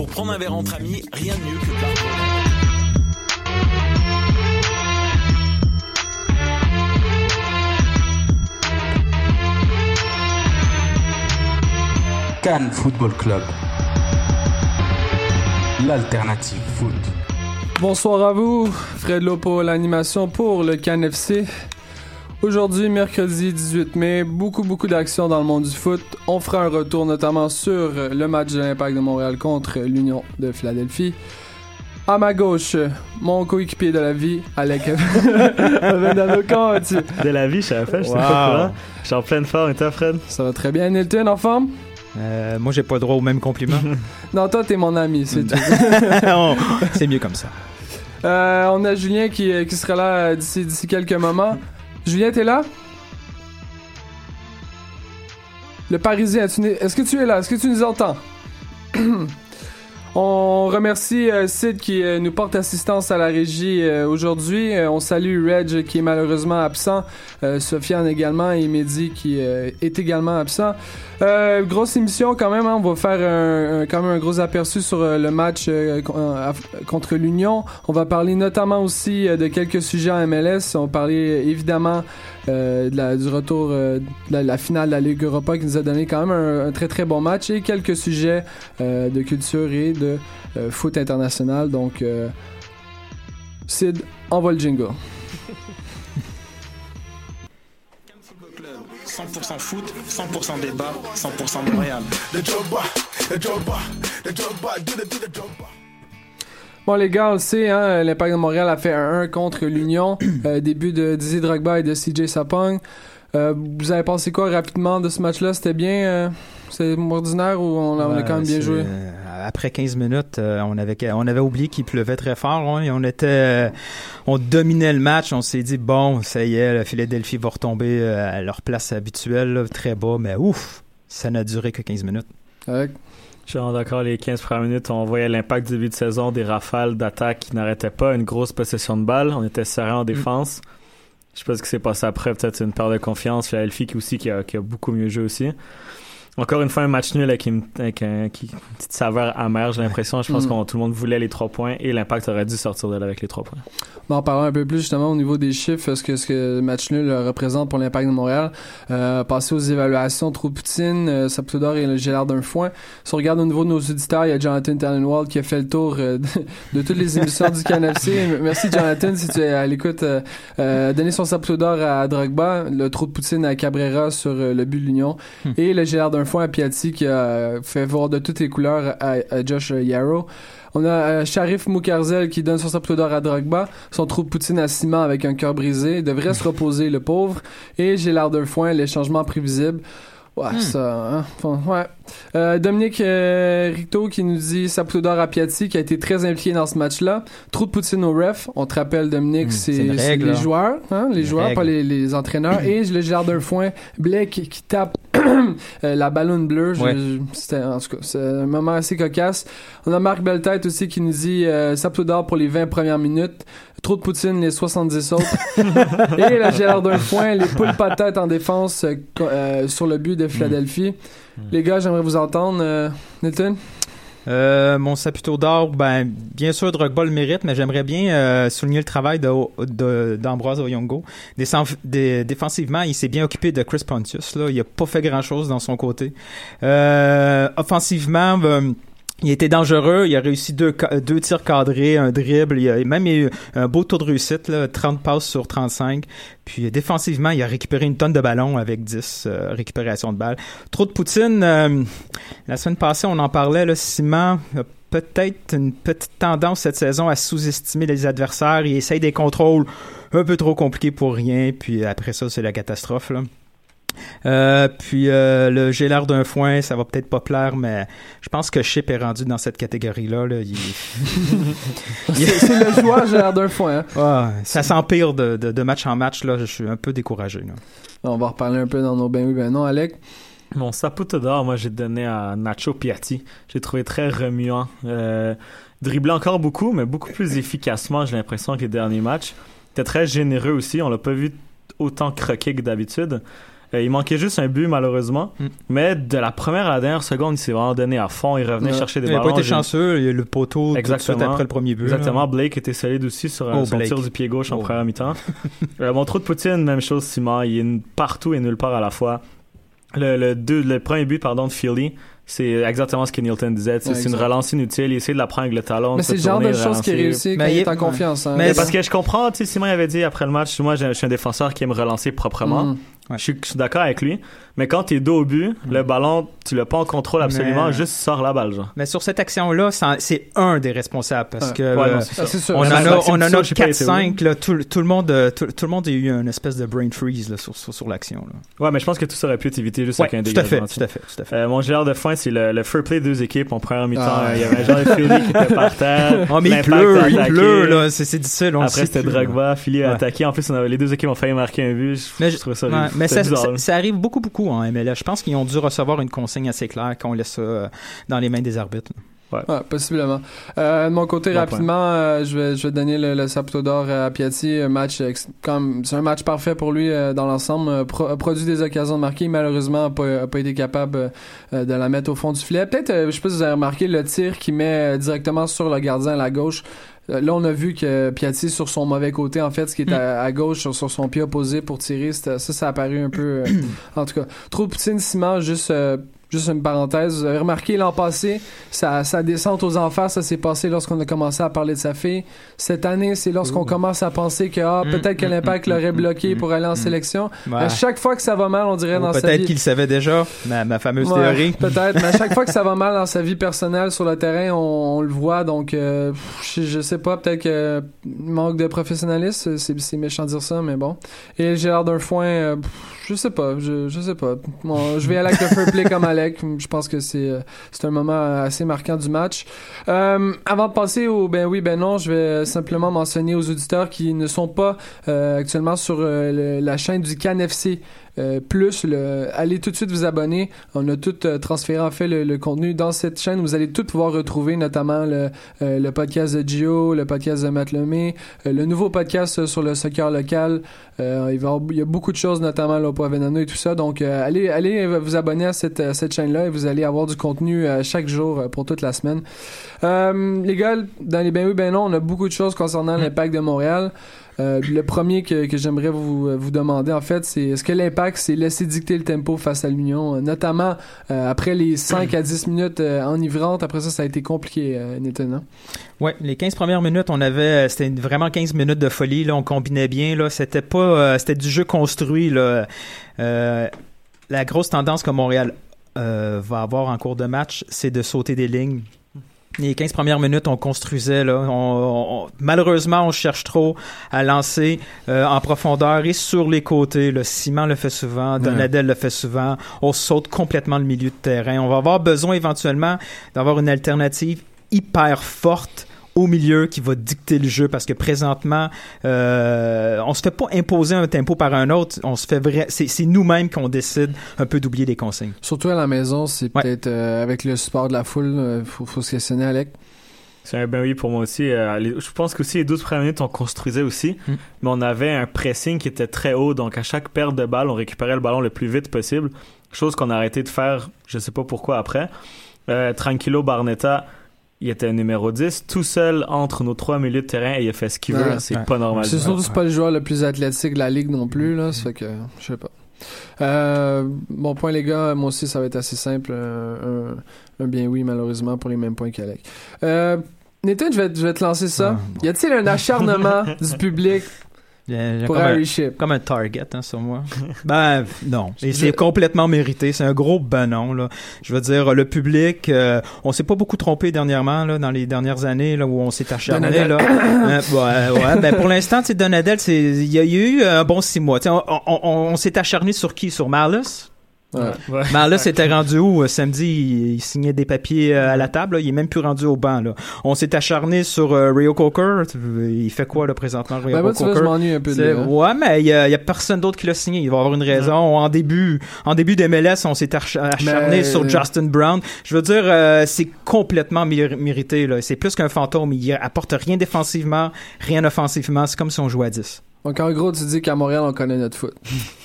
Pour prendre un verre entre amis, rien de mieux que de Cannes Football Club. L'alternative foot. Bonsoir à vous, Fred Lopo, l'animation pour le Cannes FC. Aujourd'hui, mercredi 18 mai, beaucoup beaucoup d'actions dans le monde du foot. On fera un retour notamment sur le match de l'Impact de Montréal contre l'Union de Philadelphie. À ma gauche, mon coéquipier de la vie, Alec Vendano, comment vas-tu? De la vie, je savais pas, je sais Wow. pas quoi. Je suis en pleine forme, et toi, Fred? Ça va très bien, Nilton, en forme? Euh, moi, j'ai pas le droit au même compliment. Non, toi, t'es mon ami, c'est tout. On- c'est mieux comme ça. Euh, on a Julien qui, qui sera là euh, d'ici d'ici quelques moments. Julien, t'es là? Le Parisien, est-ce que tu es là? Est-ce que tu nous entends? On remercie euh, Sid qui euh, nous porte assistance à la régie euh, aujourd'hui. On salue Reg qui est malheureusement absent, Sofiane également et Mehdi qui est également absent. Grosse émission quand même, hein. on va faire un, quand même un gros aperçu sur le match contre l'Union. On va parler notamment aussi de quelques sujets MLS. On va parler évidemment de la- du retour euh, de la, la finale de la Ligue Europa qui nous a donné quand même un, un très très bon match et quelques sujets euh, de culture et de euh, foot international. Donc, euh, Sid, envoie le jingle. 100% foot, 100% débat, 100% Montréal. Bon les gars, on le sait, hein, l'Impact de Montréal a fait un 1 contre l'Union, euh, début de Didier Drogba et de CJ Sapong. Euh, vous avez pensé quoi rapidement de ce match-là? C'était bien, euh, c'est ordinaire ou on, a- on a Ouais, quand même bien joué? après 15 minutes, euh, on avait on avait oublié qu'il pleuvait très fort. hein, et on était, euh, on dominait le match. On s'est dit bon, ça y est, la Philadelphie va retomber euh, à leur place habituelle, là, très bas. Mais ouf, ça n'a duré que 15 minutes. Avec- Vraiment d'accord, les 15 premières minutes, on voyait l'impact du début de saison, des rafales d'attaque qui n'arrêtaient pas, une grosse possession de balle. On était serré en défense. Je sais pas ce qui s'est passé après, peut-être une perte de confiance. Philadelphie qui aussi qui a, qui a beaucoup mieux joué aussi. Encore une fois, un match nul avec une, avec un- qui- une petite saveur amère, j'ai l'impression. Je pense Mm. que tout le monde voulait les trois points et l'impact aurait dû sortir de là avec les trois points. On va en parler un peu plus justement au niveau des chiffres, ce que, ce que le match nul euh, représente pour l'Impact de Montréal? Euh, passer aux évaluations, trop Poutine, euh, Saptodor et le Gélard d'un foin. Si on regarde au niveau de nos auditeurs, il y a Jonathan Tallenwald qui a fait le tour euh, de, de toutes les émissions du CanFC. Merci Jonathan si tu es à l'écoute. Euh, euh, donner son Saptodor à Drogba, le trou de Poutine à Cabrera sur euh, le but de l'Union Hmm. et le Gélard d'un foin à Piatti qui fait voir de toutes les couleurs à, Josh Yarrow. On a euh, Sharif Moukarzel qui donne son saplo d'or à Drogba, son trou poutine à ciment avec un cœur brisé, devrait se reposer le pauvre, et j'ai l'air d'un foin, les changements prévisibles. Ouais, Hmm. ça, hein. Ouais. Euh, Dominique euh, Ricto qui nous dit saplo d'or à Piatti qui a été très impliqué dans ce match-là. Trou de poutine au ref. On te rappelle, Dominique, Hmm, c'est les joueurs, hein, les Une joueurs, règle. pas les, les entraîneurs. et le gérard d'un foin, Blake qui tape euh, la ballonne bleue. Ouais. C'était, en tout cas, c'est un moment assez cocasse. On a Marc Belletête aussi qui nous dit euh, Saplo d'or pour les 20 premières minutes, trop de poutine les 70 autres. Et la d'un foin, les poules patates en défense sur le but de Philadelphie. Les gars, j'aimerais vous entendre. Euh, Nathan? Euh, mon saputo d'or, ben, bien sûr, Drogba le mérite, mais j'aimerais bien euh, souligner le travail de, de- d'Ambroise Oyongo. Défensivement, il s'est bien occupé de Chris Pontius. Là. Il a pas fait grand-chose dans son côté. Euh, offensivement, ben, il était dangereux. Il a réussi deux, ca- deux tirs cadrés, un dribble. Il a même eu un beau taux de réussite, là, 30 passes sur 35. Puis euh, défensivement, il a récupéré une tonne de ballons avec 10 euh, récupérations de balles. Trop de Poutine. euh, la semaine passée, on en parlait. Le ciment peut-être une petite tendance cette saison à sous-estimer les adversaires. Il essaye des contrôles un peu trop compliqués pour rien. Puis après ça, c'est la catastrophe. Là. Euh, puis euh, le j'ai l'air d'un foin, ça va peut-être pas plaire, mais je pense que Chip est rendu dans cette catégorie-là. Là. Il- C'est le joueur j'ai l'air d'un foin. hein. Ah, ça s'empire de, de, de match en match. Là, je suis un peu découragé. Là. On va reparler un peu dans nos ben oui, ben non, Alec. Mon sapote d'or, moi, j'ai donné à Nacho Piatti. J'ai trouvé très remuant. Euh, dribblait encore beaucoup, mais beaucoup plus efficacement, j'ai l'impression, que les derniers matchs. Il était très généreux aussi. On l'a pas vu autant croquer que d'habitude. Euh, il manquait juste un but, malheureusement. Mm. Mais de la première à la dernière seconde, il s'est vraiment donné à fond. Il revenait Ouais. chercher des Il n'a ballons. pas été chanceux. Il y a le poteau tout de suite Exactement. après le premier but. là. Exactement. Blake était solide aussi sur euh, Oh, son Blake. tir du pied gauche en Oh. première mi-temps. euh, mon trou de Poutine, même chose, Simon. Il est partout et nulle part à la fois. Le, le, deux, le premier but pardon, de Philly, c'est exactement ce que Nilton disait. C'est Ouais, c'est une relance inutile. Il essaie de la prendre avec le talon. Mais c'est le genre de choses qui réussit quand Mais il est il- en confiance. hein. Mais parce que je comprends, tu sais, Simon avait dit après le match, moi je, je suis un défenseur qui aime relancer proprement. Mm. Ouais. Je suis, d'accord avec lui. Mais quand t'es dos au but, le ballon, tu l'as pas en contrôle absolument, Mais- juste sors la balle, genre. Mais sur cette action-là, c'est un des responsables parce que Ouais, euh, non, ça. on en a, Maxime on en Tissot, a j'ai pas été 4-5. là, Tout, tout le monde, euh, tout, tout le monde a eu une espèce de brain freeze là, sur, sur, sur l'action. Ouais, mais je pense que tout ça aurait pu être évité juste Ouais, avec un tout à fait, dégagement. tout à fait, tout à fait. Euh, mon gérard de fin, c'est le, le fair play des deux équipes. En première mi-temps, Ah. euh, il y avait un genre de Philly qui était par terre. Oh, mais il pleut, il pleut, là, c'est difficile. On Après, c'était. Drogba, Philly a attaqué. En plus, on avait, les deux équipes ont failli marquer un but. Je, ça, mais ça arrive beaucoup, beaucoup en MLS. Je pense qu'ils ont dû recevoir une consigne assez claire qu'on laisse ça euh, dans les mains des arbitres. Ouais, possiblement. Euh, de mon côté, Bon rapidement, euh, je vais je vais donner le, le Saputo d'or à Piatti. Un match ex- comme c'est un match parfait pour lui euh, dans l'ensemble. Euh, pro- a produit des occasions de marquer. Malheureusement, a pas, a pas été capable euh, de la mettre au fond du filet. Peut-être, euh, je sais pas si vous avez remarqué le tir qu'il met euh, directement sur le gardien à la gauche. Euh, Là, on a vu que Piatti, sur son mauvais côté, en fait, ce qui est à, à gauche, sur, sur son pied opposé pour tirer, ça, ça a apparu un peu... euh, en tout cas, trop de Poutine, Simon, juste... Juste une parenthèse, vous avez remarqué l'an passé, sa, sa descente aux enfers, ça s'est passé lorsqu'on a commencé à parler de sa fille. Cette année, c'est lorsqu'on commence à penser que ah, Mm, peut-être que mm, l'impact mm, l'aurait bloqué pour aller en sélection. Ouais. À chaque fois que ça va mal, on dirait Ou dans sa Peut-être vie. qu'il le savait déjà, ma, ma fameuse Ouais, théorie. Peut-être, mais à chaque fois que ça va mal dans sa vie personnelle sur le terrain, on, on le voit. Donc, euh, je, je sais pas, peut-être que manque de professionnalisme, c'est, c'est méchant de dire ça, mais bon. Et j'ai l'air d'un foin, euh, pff, je sais pas, je, sais pas. Bon, je vais aller avec le fair play comme Alec. Je pense que c'est, euh, c'est un moment assez marquant du match. Euh, avant de passer au ben oui, ben non, je vais simplement mentionner aux auditeurs qui ne sont pas euh, actuellement sur la chaîne du CanFC. Euh, plus le, allez tout de suite vous abonner. On a tout euh, transféré en fait le, le contenu dans cette chaîne. Vous allez tout pouvoir retrouver, notamment le, euh, le podcast de Gio, le podcast de Matt Lemay, euh, le nouveau podcast sur le soccer local. Euh, il, va y avoir- il y a beaucoup de choses, notamment l'Opo Venano et tout ça. Donc euh, allez, allez vous abonner à cette, à cette chaîne-là et vous allez avoir du contenu euh, chaque jour euh, pour toute la semaine. Euh, les gars, dans les ben oui, ben non, on a beaucoup de choses concernant l'impact de Montréal. Euh, le premier que, j'aimerais vous, euh, vous demander, en fait, c'est est-ce que l'impact s'est laissé dicter le tempo face à l'Union, euh, notamment après les 5 à 10 minutes enivrantes. Après ça, ça a été compliqué, Nathan. hein? Ouais, les 15 premières minutes, on avait, c'était vraiment 15 minutes de folie, là, on combinait bien, là, c'était pas, c'était du jeu construit, la grosse tendance que Montréal va avoir en cours de match, c'est de sauter des lignes. Les 15 premières minutes, on construisait, là. On, on- malheureusement, on cherche trop à lancer euh, en profondeur et sur les côtés. Le Simon le fait souvent, Donadel le fait souvent. On saute complètement le milieu de terrain. On va avoir besoin éventuellement d'avoir une alternative hyper forte au milieu qui va dicter le jeu parce que présentement euh, on se fait pas imposer un tempo par un autre on se fait vrai c'est c'est nous-mêmes qu'on décide un peu d'oublier les consignes Surtout à la maison, c'est Ouais. peut-être euh, avec le support de la foule, euh, faut, faut se questionner, Alec. C'est un ben oui pour moi aussi. Euh, les- je pense qu'aussi les 12 premières minutes, on construisait aussi, Mm. mais on avait un pressing qui était très haut. Donc à chaque perte de balle, on récupérait le ballon le plus vite possible. Chose qu'on a arrêté de faire, je sais pas pourquoi après. Euh, Tranquillo Barnetta, il était numéro 10, tout seul entre nos trois milieux de terrain et il a fait ce qu'il Ouais. veut. C'est Ouais. pas normal. C'est surtout pas le joueur le plus athlétique de la ligue non plus, là. Ça fait que, je sais pas. Euh, bon point, les gars. Moi aussi, ça va être assez simple. euh, un, un bien oui, malheureusement, pour les mêmes points qu'Alec. Euh, Nathan, je vais, je vais te lancer ça. Ah, Y a-t-il un acharnement du public J'ai- Pour comme, un, Ship. comme un target hein, sur moi. ben non, et c'est complètement mérité. C'est un gros ben non là. Je veux dire, le public, euh, on s'est pas beaucoup trompé dernièrement là, dans les dernières années là où on s'est acharné là. Euh, ouais, ouais, ben pour l'instant, c'est Donadel, c'est il y a eu un bon six mois. On, on, on- on s'est acharné sur qui? Sur Marlus Ouais. Ouais. Marlus était rendu où euh, samedi? Il, il signait des papiers euh, à la table. là. Il est même plus rendu au banc. Là. On s'est acharné sur euh, Rio Coker. Il fait quoi là présentement Rio Ben, moi, tu vois, je Coker m'ennuie un peu de c'est- lui, hein. Ouais, mais il y, a- il y a personne d'autre qui l'a signé. Il va avoir une raison. En début, en début d'MLS, on s'est ach- acharné Mais- sur Justin Brown. Je veux dire, euh, c'est complètement méri- mérité. Là. C'est plus qu'un fantôme. Il apporte rien défensivement, rien offensivement. C'est comme si on jouait à 10. Donc, en gros, tu dis qu'à Montréal, on connaît notre foot.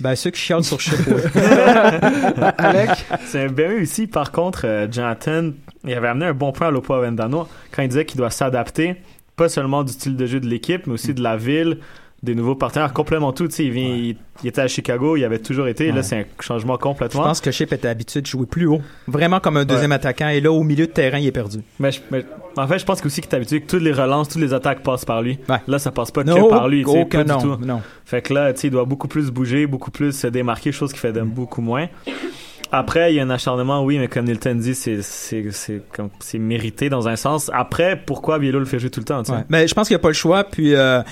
Ben, ceux qui chialent sur Chip, ouais. Avec, C'est bien réussi. Par contre, euh, Jonathan, il avait amené un bon point à Lopo Avendano quand il disait qu'il doit s'adapter, pas seulement du style de jeu de l'équipe, mais aussi de la ville, des nouveaux partenaires, complètement tout. Tu sais, il, vient, il, il était à Chicago, il avait toujours été. Ouais. Là, c'est un changement Je complètement. pense que Chip était habitué de jouer plus haut. Vraiment comme un deuxième attaquant. Et là, au milieu de terrain, il est perdu. Mais, je- mais- en fait, je pense aussi qu'il est habitué que toutes les relances, toutes les attaques passent par lui. Là, ça passe pas Non, que par lui. tu sais, pas du non, tout. non. Fait que là, tu sais, il doit beaucoup plus bouger, beaucoup plus se démarquer, chose qui fait de beaucoup moins. Après, il y a un acharnement, oui, mais comme Nilton dit, c'est, c'est, c'est, comme, c'est mérité dans un sens. Après, pourquoi Bielo le fait jouer tout le temps, tu sais? Ouais. Mais je pense qu'il n'y a pas le choix. Puis euh,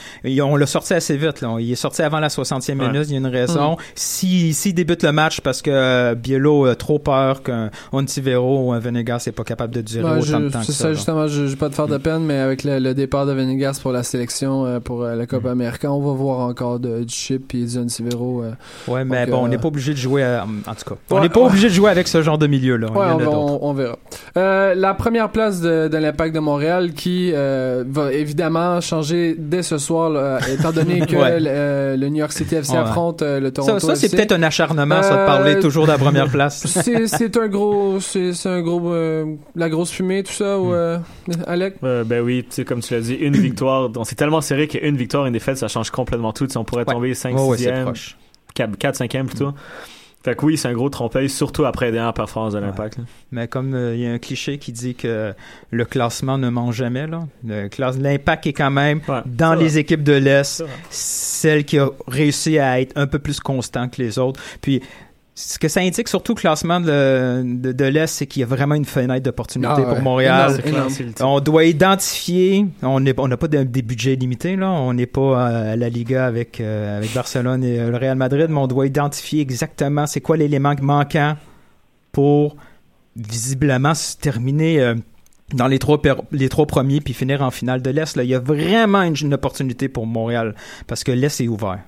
on l'a sorti assez vite. Là. Il est sorti avant la 60e Ouais. minute. Il y a une raison. Si S'il débute le match parce que euh, Bielo a trop peur qu'un Ontivero ou un Venegas n'est pas capable de durer Ouais, autant je- de temps que c'est ça. justement, je vais pas te faire de peine, mais avec le, le départ de Venegas pour la sélection euh, pour euh, la Coupe Américaine, on va voir encore de, du chip et du. Euh. Ouais, mais Donc, bon, on n'est pas obligé de jouer. à- en tout cas, on Ouais, n'est pas ouais. Obligé de jouer avec ce genre de milieu là. Ouais, Il y en on, verra. Euh, la première place de, de l'Impact de Montréal qui euh, va évidemment changer dès ce soir, là, étant donné que Ouais. le, euh, le New York City FC Ouais. affronte euh, le Toronto Ça, ça c'est peut-être un acharnement, ça, de Euh, parler toujours de la première place. C'est c'est un gros, c'est un gros, euh, la grosse fumée tout ça ou Hmm. euh, Alec? Euh, ben oui, tu sais, comme tu l'as dit, une victoire. On s'est tellement serré qu'une victoire, une défaite, ça change complètement tout. Tu sais, on pourrait Ouais. tomber 5, Ouais, ouais, c'est 6e, proche. 4, 5e plutôt. Fait que oui, c'est un gros trompe-l'œil, surtout après les dernières performances de l'Impact. Mais comme euh, il y a un cliché qui dit que le classement ne ment jamais, là, l'impact est quand même Ouais, dans les équipes de l'Est, celle qui a réussi à être un peu plus constant que les autres. Puis ce que ça indique surtout au classement de, de, de l'Est, c'est qu'il y a vraiment une fenêtre d'opportunité Ah ouais. pour Montréal. Énorme. On doit identifier, on n'a pas de- des budgets limités là, on n'est pas à la Liga avec euh, avec Barcelone et euh, le Real Madrid, mais on doit identifier exactement c'est quoi l'élément manquant pour visiblement se terminer euh, dans les trois per- les trois premiers puis finir en finale de l'Est là, il y a vraiment une, une opportunité pour Montréal parce que l'Est est ouvert.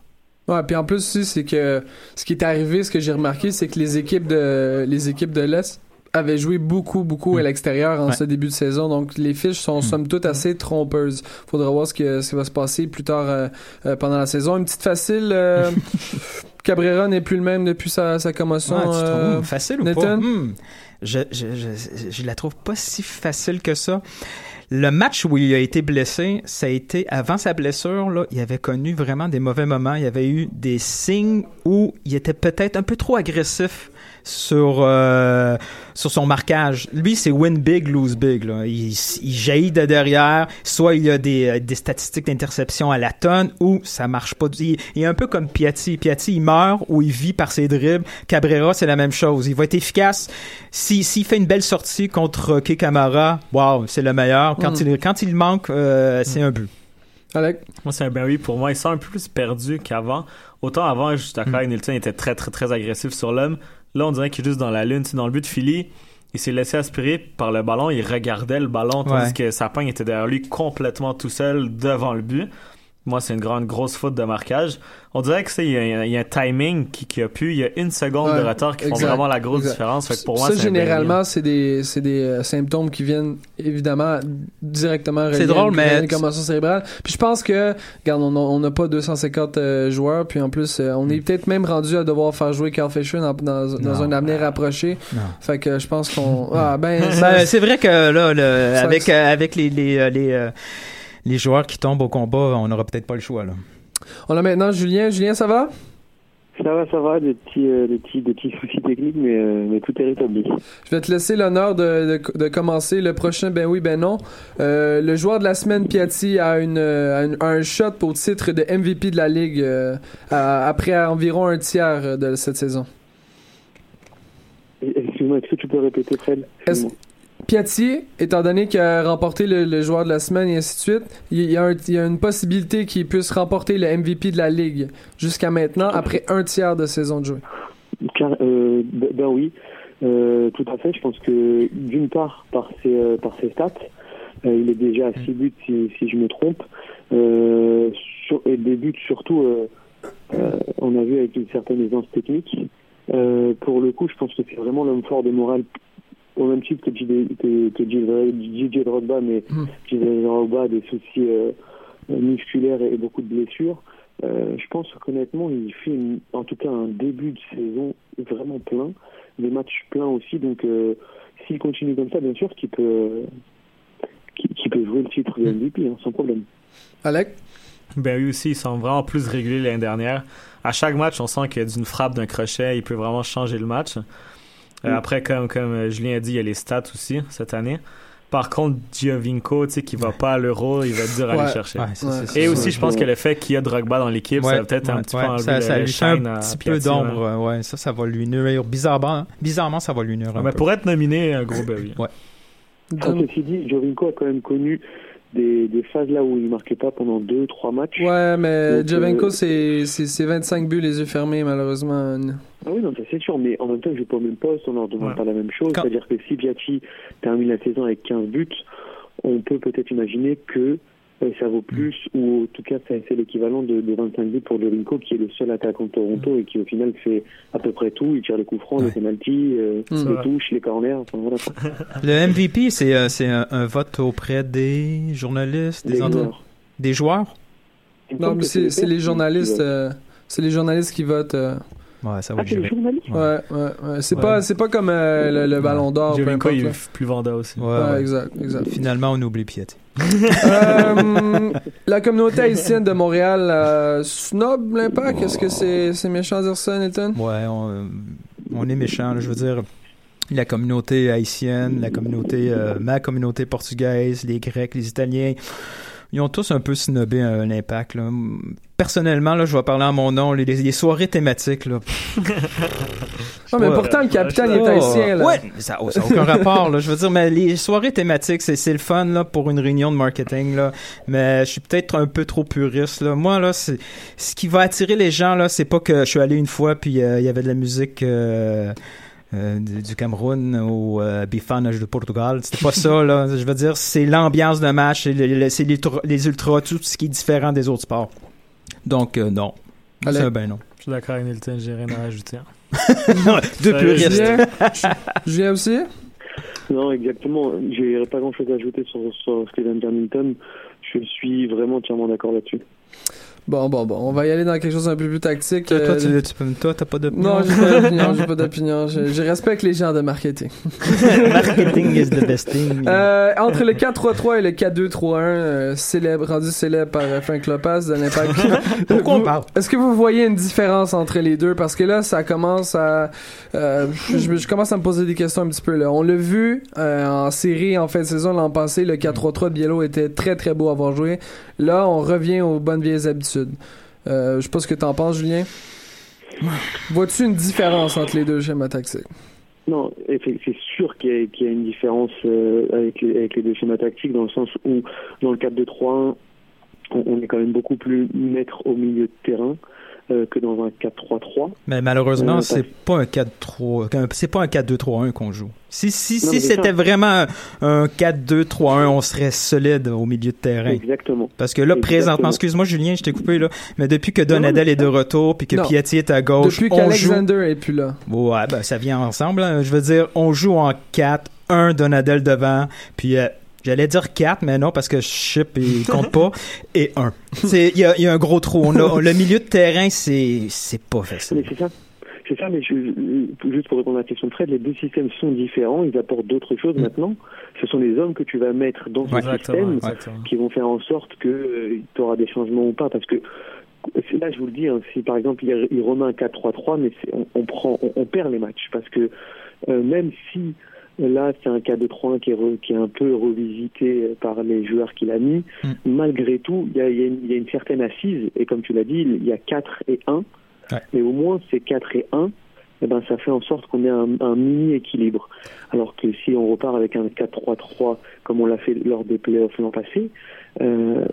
Ouais, puis en plus aussi, c'est que ce qui est arrivé, ce que j'ai remarqué, c'est que les équipes de les équipes de l'Est avaient joué beaucoup, beaucoup à Mm. l'extérieur en Ouais. ce début de saison. Donc les fiches sont Mm. somme toute assez trompeuses. Faudra voir ce, que, ce qui va se passer plus tard euh, euh, pendant la saison. Une petite facile. euh, Cabrera n'est plus le même depuis sa, sa commotion. Ouais, trouves, euh, hmm, facile ou Nathan? pas Hmm. je, je, je, je la trouve pas si facile que ça. Le match où il a été blessé, ça a été avant sa blessure là, il avait connu vraiment des mauvais moments, il avait eu des signes où il était peut-être un peu trop agressif sur euh, sur son marquage. Lui, c'est win big, lose big. Là. Il, il jaillit de derrière. Soit il y a des, euh, des statistiques d'interception à la tonne, ou ça marche pas. Il, il est un peu comme Piatti. Piatti, il meurt ou il vit par ses dribbles. Cabrera, c'est la même chose. Il va être efficace. S'il s'il fait une belle sortie contre Kei Kamara, wow, c'est le meilleur. Quand, Mm. il, quand il manque, euh, c'est un but. Alec? Moi, c'est un ben oui. Pour moi, il sent un peu plus perdu qu'avant. Autant avant, juste d'accord avec Nilton, il était très, très, très agressif sur l'homme. Là, on dirait qu'il est juste dans la lune. Sais, dans le but de Philly, il s'est laissé aspirer par le ballon. Il regardait le ballon, tandis Ouais. que Sapin était derrière lui complètement tout seul devant le but. Moi, c'est une grande, grosse faute de marquage. On dirait que c'est, il y, a un- il y a un timing qui, qui a pu, il y a une seconde Ouais, de retard qui font vraiment la grosse exact. différence. Fait que pour moi, ça, ben généralement, c'est des, c'est des euh, symptômes qui viennent évidemment directement reliés C'est à drôle, mais- à une commotion cérébrale. Puis je pense que, regarde, on n'a pas 250 euh, joueurs, puis en plus, euh, on est peut-être même rendu à devoir faire jouer Carl Fisher dans, dans, un avenir rapproché. Non. Fait que je pense qu'on... Ah, ben... Ben, c'est vrai que là, le- avec, euh, avec les, les, les, les joueurs qui tombent au combat, on n'aura peut-être pas le choix. Là. on a maintenant Julien. Julien, ça va? Ça va, ça va, des petits, euh, des petits, des petits soucis techniques, mais, euh, mais tout est rétabli. Je vais te laisser l'honneur de, de, de commencer le prochain Ben oui, ben non. Euh, le joueur de la semaine, Piatti, a, une, a une- un shot au titre de MVP de la Ligue euh, à- après environ un tiers de cette saison. Excuse-moi, est-ce que tu peux répéter, Fred? Est-ce-. Piatti, étant donné qu'il a remporté le, joueur de la semaine et ainsi de suite, il y a, une possibilité qu'il puisse remporter le MVP de la Ligue jusqu'à maintenant, après un tiers de saison de jeu. Car, euh, ben ben oui, euh, tout à fait. Je pense que d'une part, par ses, euh, stats, euh, il est déjà à 6 buts si, je me trompe. Et des buts surtout, on a vu avec une certaine aisance technique. Pour le coup, je pense que c'est vraiment l'homme fort des morales, au même titre que que, que JJ Drogba, mais Mm. Drogba a des soucis euh, musculaires et beaucoup de blessures. Euh, je pense qu'honnêtement, il fait une- en tout cas un début de saison vraiment plein, des matchs pleins aussi. Donc, euh, s'il continue comme ça, bien sûr qu'il peut, qu'il qu'il peut jouer le titre de MVP hein, sans problème. Alec? Ben oui aussi, ils sont vraiment plus réguliers l'année dernière. À chaque match, on sent qu'il y a d'une frappe d'un crochet, il peut vraiment changer le match. Euh, Mm. Après, comme, comme euh, Julien a dit, il y a les stats aussi cette année. Par contre, Giovinco, tu sais, qui va pas à l'euro, il va être dur à Ouais. aller chercher. Ouais, Ouais. Et aussi, je pense que le fait qu'il y a Drogba dans l'équipe, ça va peut-être un ouais, petit ouais, peu enlever ça, le, ça le lui fait shine un petit peu Piatti, ouais. d'ombre. euh, Ouais, ça, ça va lui nuire. Bizarrement, bizarrement, ça va lui nuire un Mais peu. pour être nominé, un gros oui. Ah, ceci dit, Jovinko a quand même connu des, des phases là où il marquait pas pendant deux, trois matchs. Ouais, mais Donc, Jovenko, euh, c'est c'est- c'est 25 buts les yeux fermés, malheureusement. Ah oui, non, ça c'est sûr, mais en même temps, je joue pas au même poste, on leur demande Ouais. pas la même chose. Quand- C'est-à-dire que si Piatti termine la saison avec 15 buts, on peut peut-être imaginer que euh, ça vaut plus, ou en tout cas, c'est c'est l'équivalent de, de 25 buts pour Jovinko, qui est le seul attaquant de Toronto et qui au final fait à peu près tout. Il tire les coups francs, les Ouais. penalties, euh, Mm. C'est les touches, les corners, enfin voilà. Le MVP, c'est euh, c'est un, un vote auprès des journalistes, des, Les joueurs. des Non, mais c'est les journalistes. qui votent. euh, c'est les journalistes qui votent. euh. Ouais, ça va Ah, c'est Ouais, ouais, ouais. C'est Ouais. pas, c'est pas comme euh, le, le ballon d'or, peu Giovinko, importe. il est plus vendeur aussi. Ouais, Ouais, ouais. exact, exact. Finalement, on oublie Piatti. Euh, la communauté haïtienne de Montréal euh, snob l'impact? Est-ce que c'est c'est méchant de dire ça, Nathan? Ouais, on, euh, on est méchant. là, je veux dire, la communauté haïtienne, la communauté, euh, ma communauté portugaise, les Grecs, les Italiens, ils ont tous un peu snobé un, impact. Là. Personnellement, là, je vais parler en mon nom. Les, les soirées thématiques, là. Ah, mais Ouais. pourtant, le capitaine est Oh, haïtien, là. Ouais, mais ça n'a aucun rapport, là. Je veux dire, mais les soirées thématiques, c'est, c'est le fun, là, pour une réunion de marketing, là. Mais je suis peut-être un peu trop puriste, là. Moi, là, c'est, ce qui va attirer les gens, là, c'est pas que je suis allé une fois puis euh, il y avait de la musique, euh, euh, du, Cameroun au euh, Bifanas de Portugal. C'était pas ça, là. Je veux dire, c'est l'ambiance de match, c'est, le- le- c'est les, ultra- les ultras, tout ce qui est différent des autres sports. Donc, euh, non. Allez. C'est un ben non. Je suis d'accord avec Nilton, j'ai rien à Euh, puristes. Julien? Julien aussi? Non, exactement. J'ai pas grand chose à ajouter sur, sur Steven Hamilton. Je suis vraiment entièrement d'accord là-dessus. Bon, bon, bon. On va y aller dans quelque chose un peu plus tactique. Toi, toi, Euh, tu, tu peux- toi, t'as pas d'opinion? Non, j'ai pas d'opinion, j'ai pas d'opinion. Je, je respecte les gens de marketing. Marketing is the best thing. Euh, entre le 4-3-3 et le 4-2-3-1, euh, célèbre, rendu célèbre par euh, Frank Lopez de l'Impact. Pourquoi on Vous- parle? Est-ce que vous voyez une différence entre les deux? Parce que là, ça commence à... euh, je, je commence à me poser des questions un petit peu. Là. On l'a vu euh, en série en fin de saison l'an passé, le 4-3-3 de Biello était très très beau à avoir joué. Là, on revient aux bonnes vieilles habitudes. Euh, je sais pas ce que t'en penses, Julien. Vois-tu une différence entre les deux schémas tactiques? Non, c'est sûr qu'il y, a- une différence euh, avec, les, avec les deux schémas tactiques, dans le sens où, dans le 4-2-3-1, on, on est quand même beaucoup plus maître au milieu de terrain euh, que dans un 4-3-3. Mais malheureusement, Euh, c'est pas un 4-3, qu'un- c'est pas un 4-2-3-1 qu'on joue. Si, si, Non, si c'était vraiment un 4-2-3-1, on serait solide au milieu de terrain. Exactement. Parce que là, Exactement. présentement, excuse-moi Julien, je t'ai coupé là, mais depuis que Non, non, Donadel est de retour puis que Non. Piatti est à gauche, Depuis on joue. qu'Alexander est plus là. Ouais, ben ça vient ensemble. hein. Je veux dire, on joue en 4, un Donadel devant, puis euh, j'allais dire 4, mais non parce que Chip il compte pas et 1. C'est il y a, il y a un gros trou. On a- le milieu de terrain, c'est c'est pas facile. c'est ça. C'est ça, mais je- juste pour répondre à la question de Fred, les deux systèmes sont différents, ils apportent d'autres choses Mm. maintenant. Ce sont les hommes que tu vas mettre dans ce système exactement. qui vont faire en sorte que tu auras des changements ou pas, parce que là, je vous le dis, hein, si par exemple il, il remet un 4-3-3, mais on, on prend, on, on perd les matchs parce que euh, même si euh, là c'est un 4-2-3-1 qui est, re- qui est un peu revisité euh, par les joueurs qu'il a mis, Mm. malgré tout, il y a, y une- il y a une certaine assise et comme tu l'as dit, il y a 4 et 1, Ouais. et au moins ces 4 et 1, eh ben, ça fait en sorte qu'on ait un, un mini équilibre. Alors que si on repart avec un 4-3-3 comme on l'a fait lors des playoffs l'an passé, euh,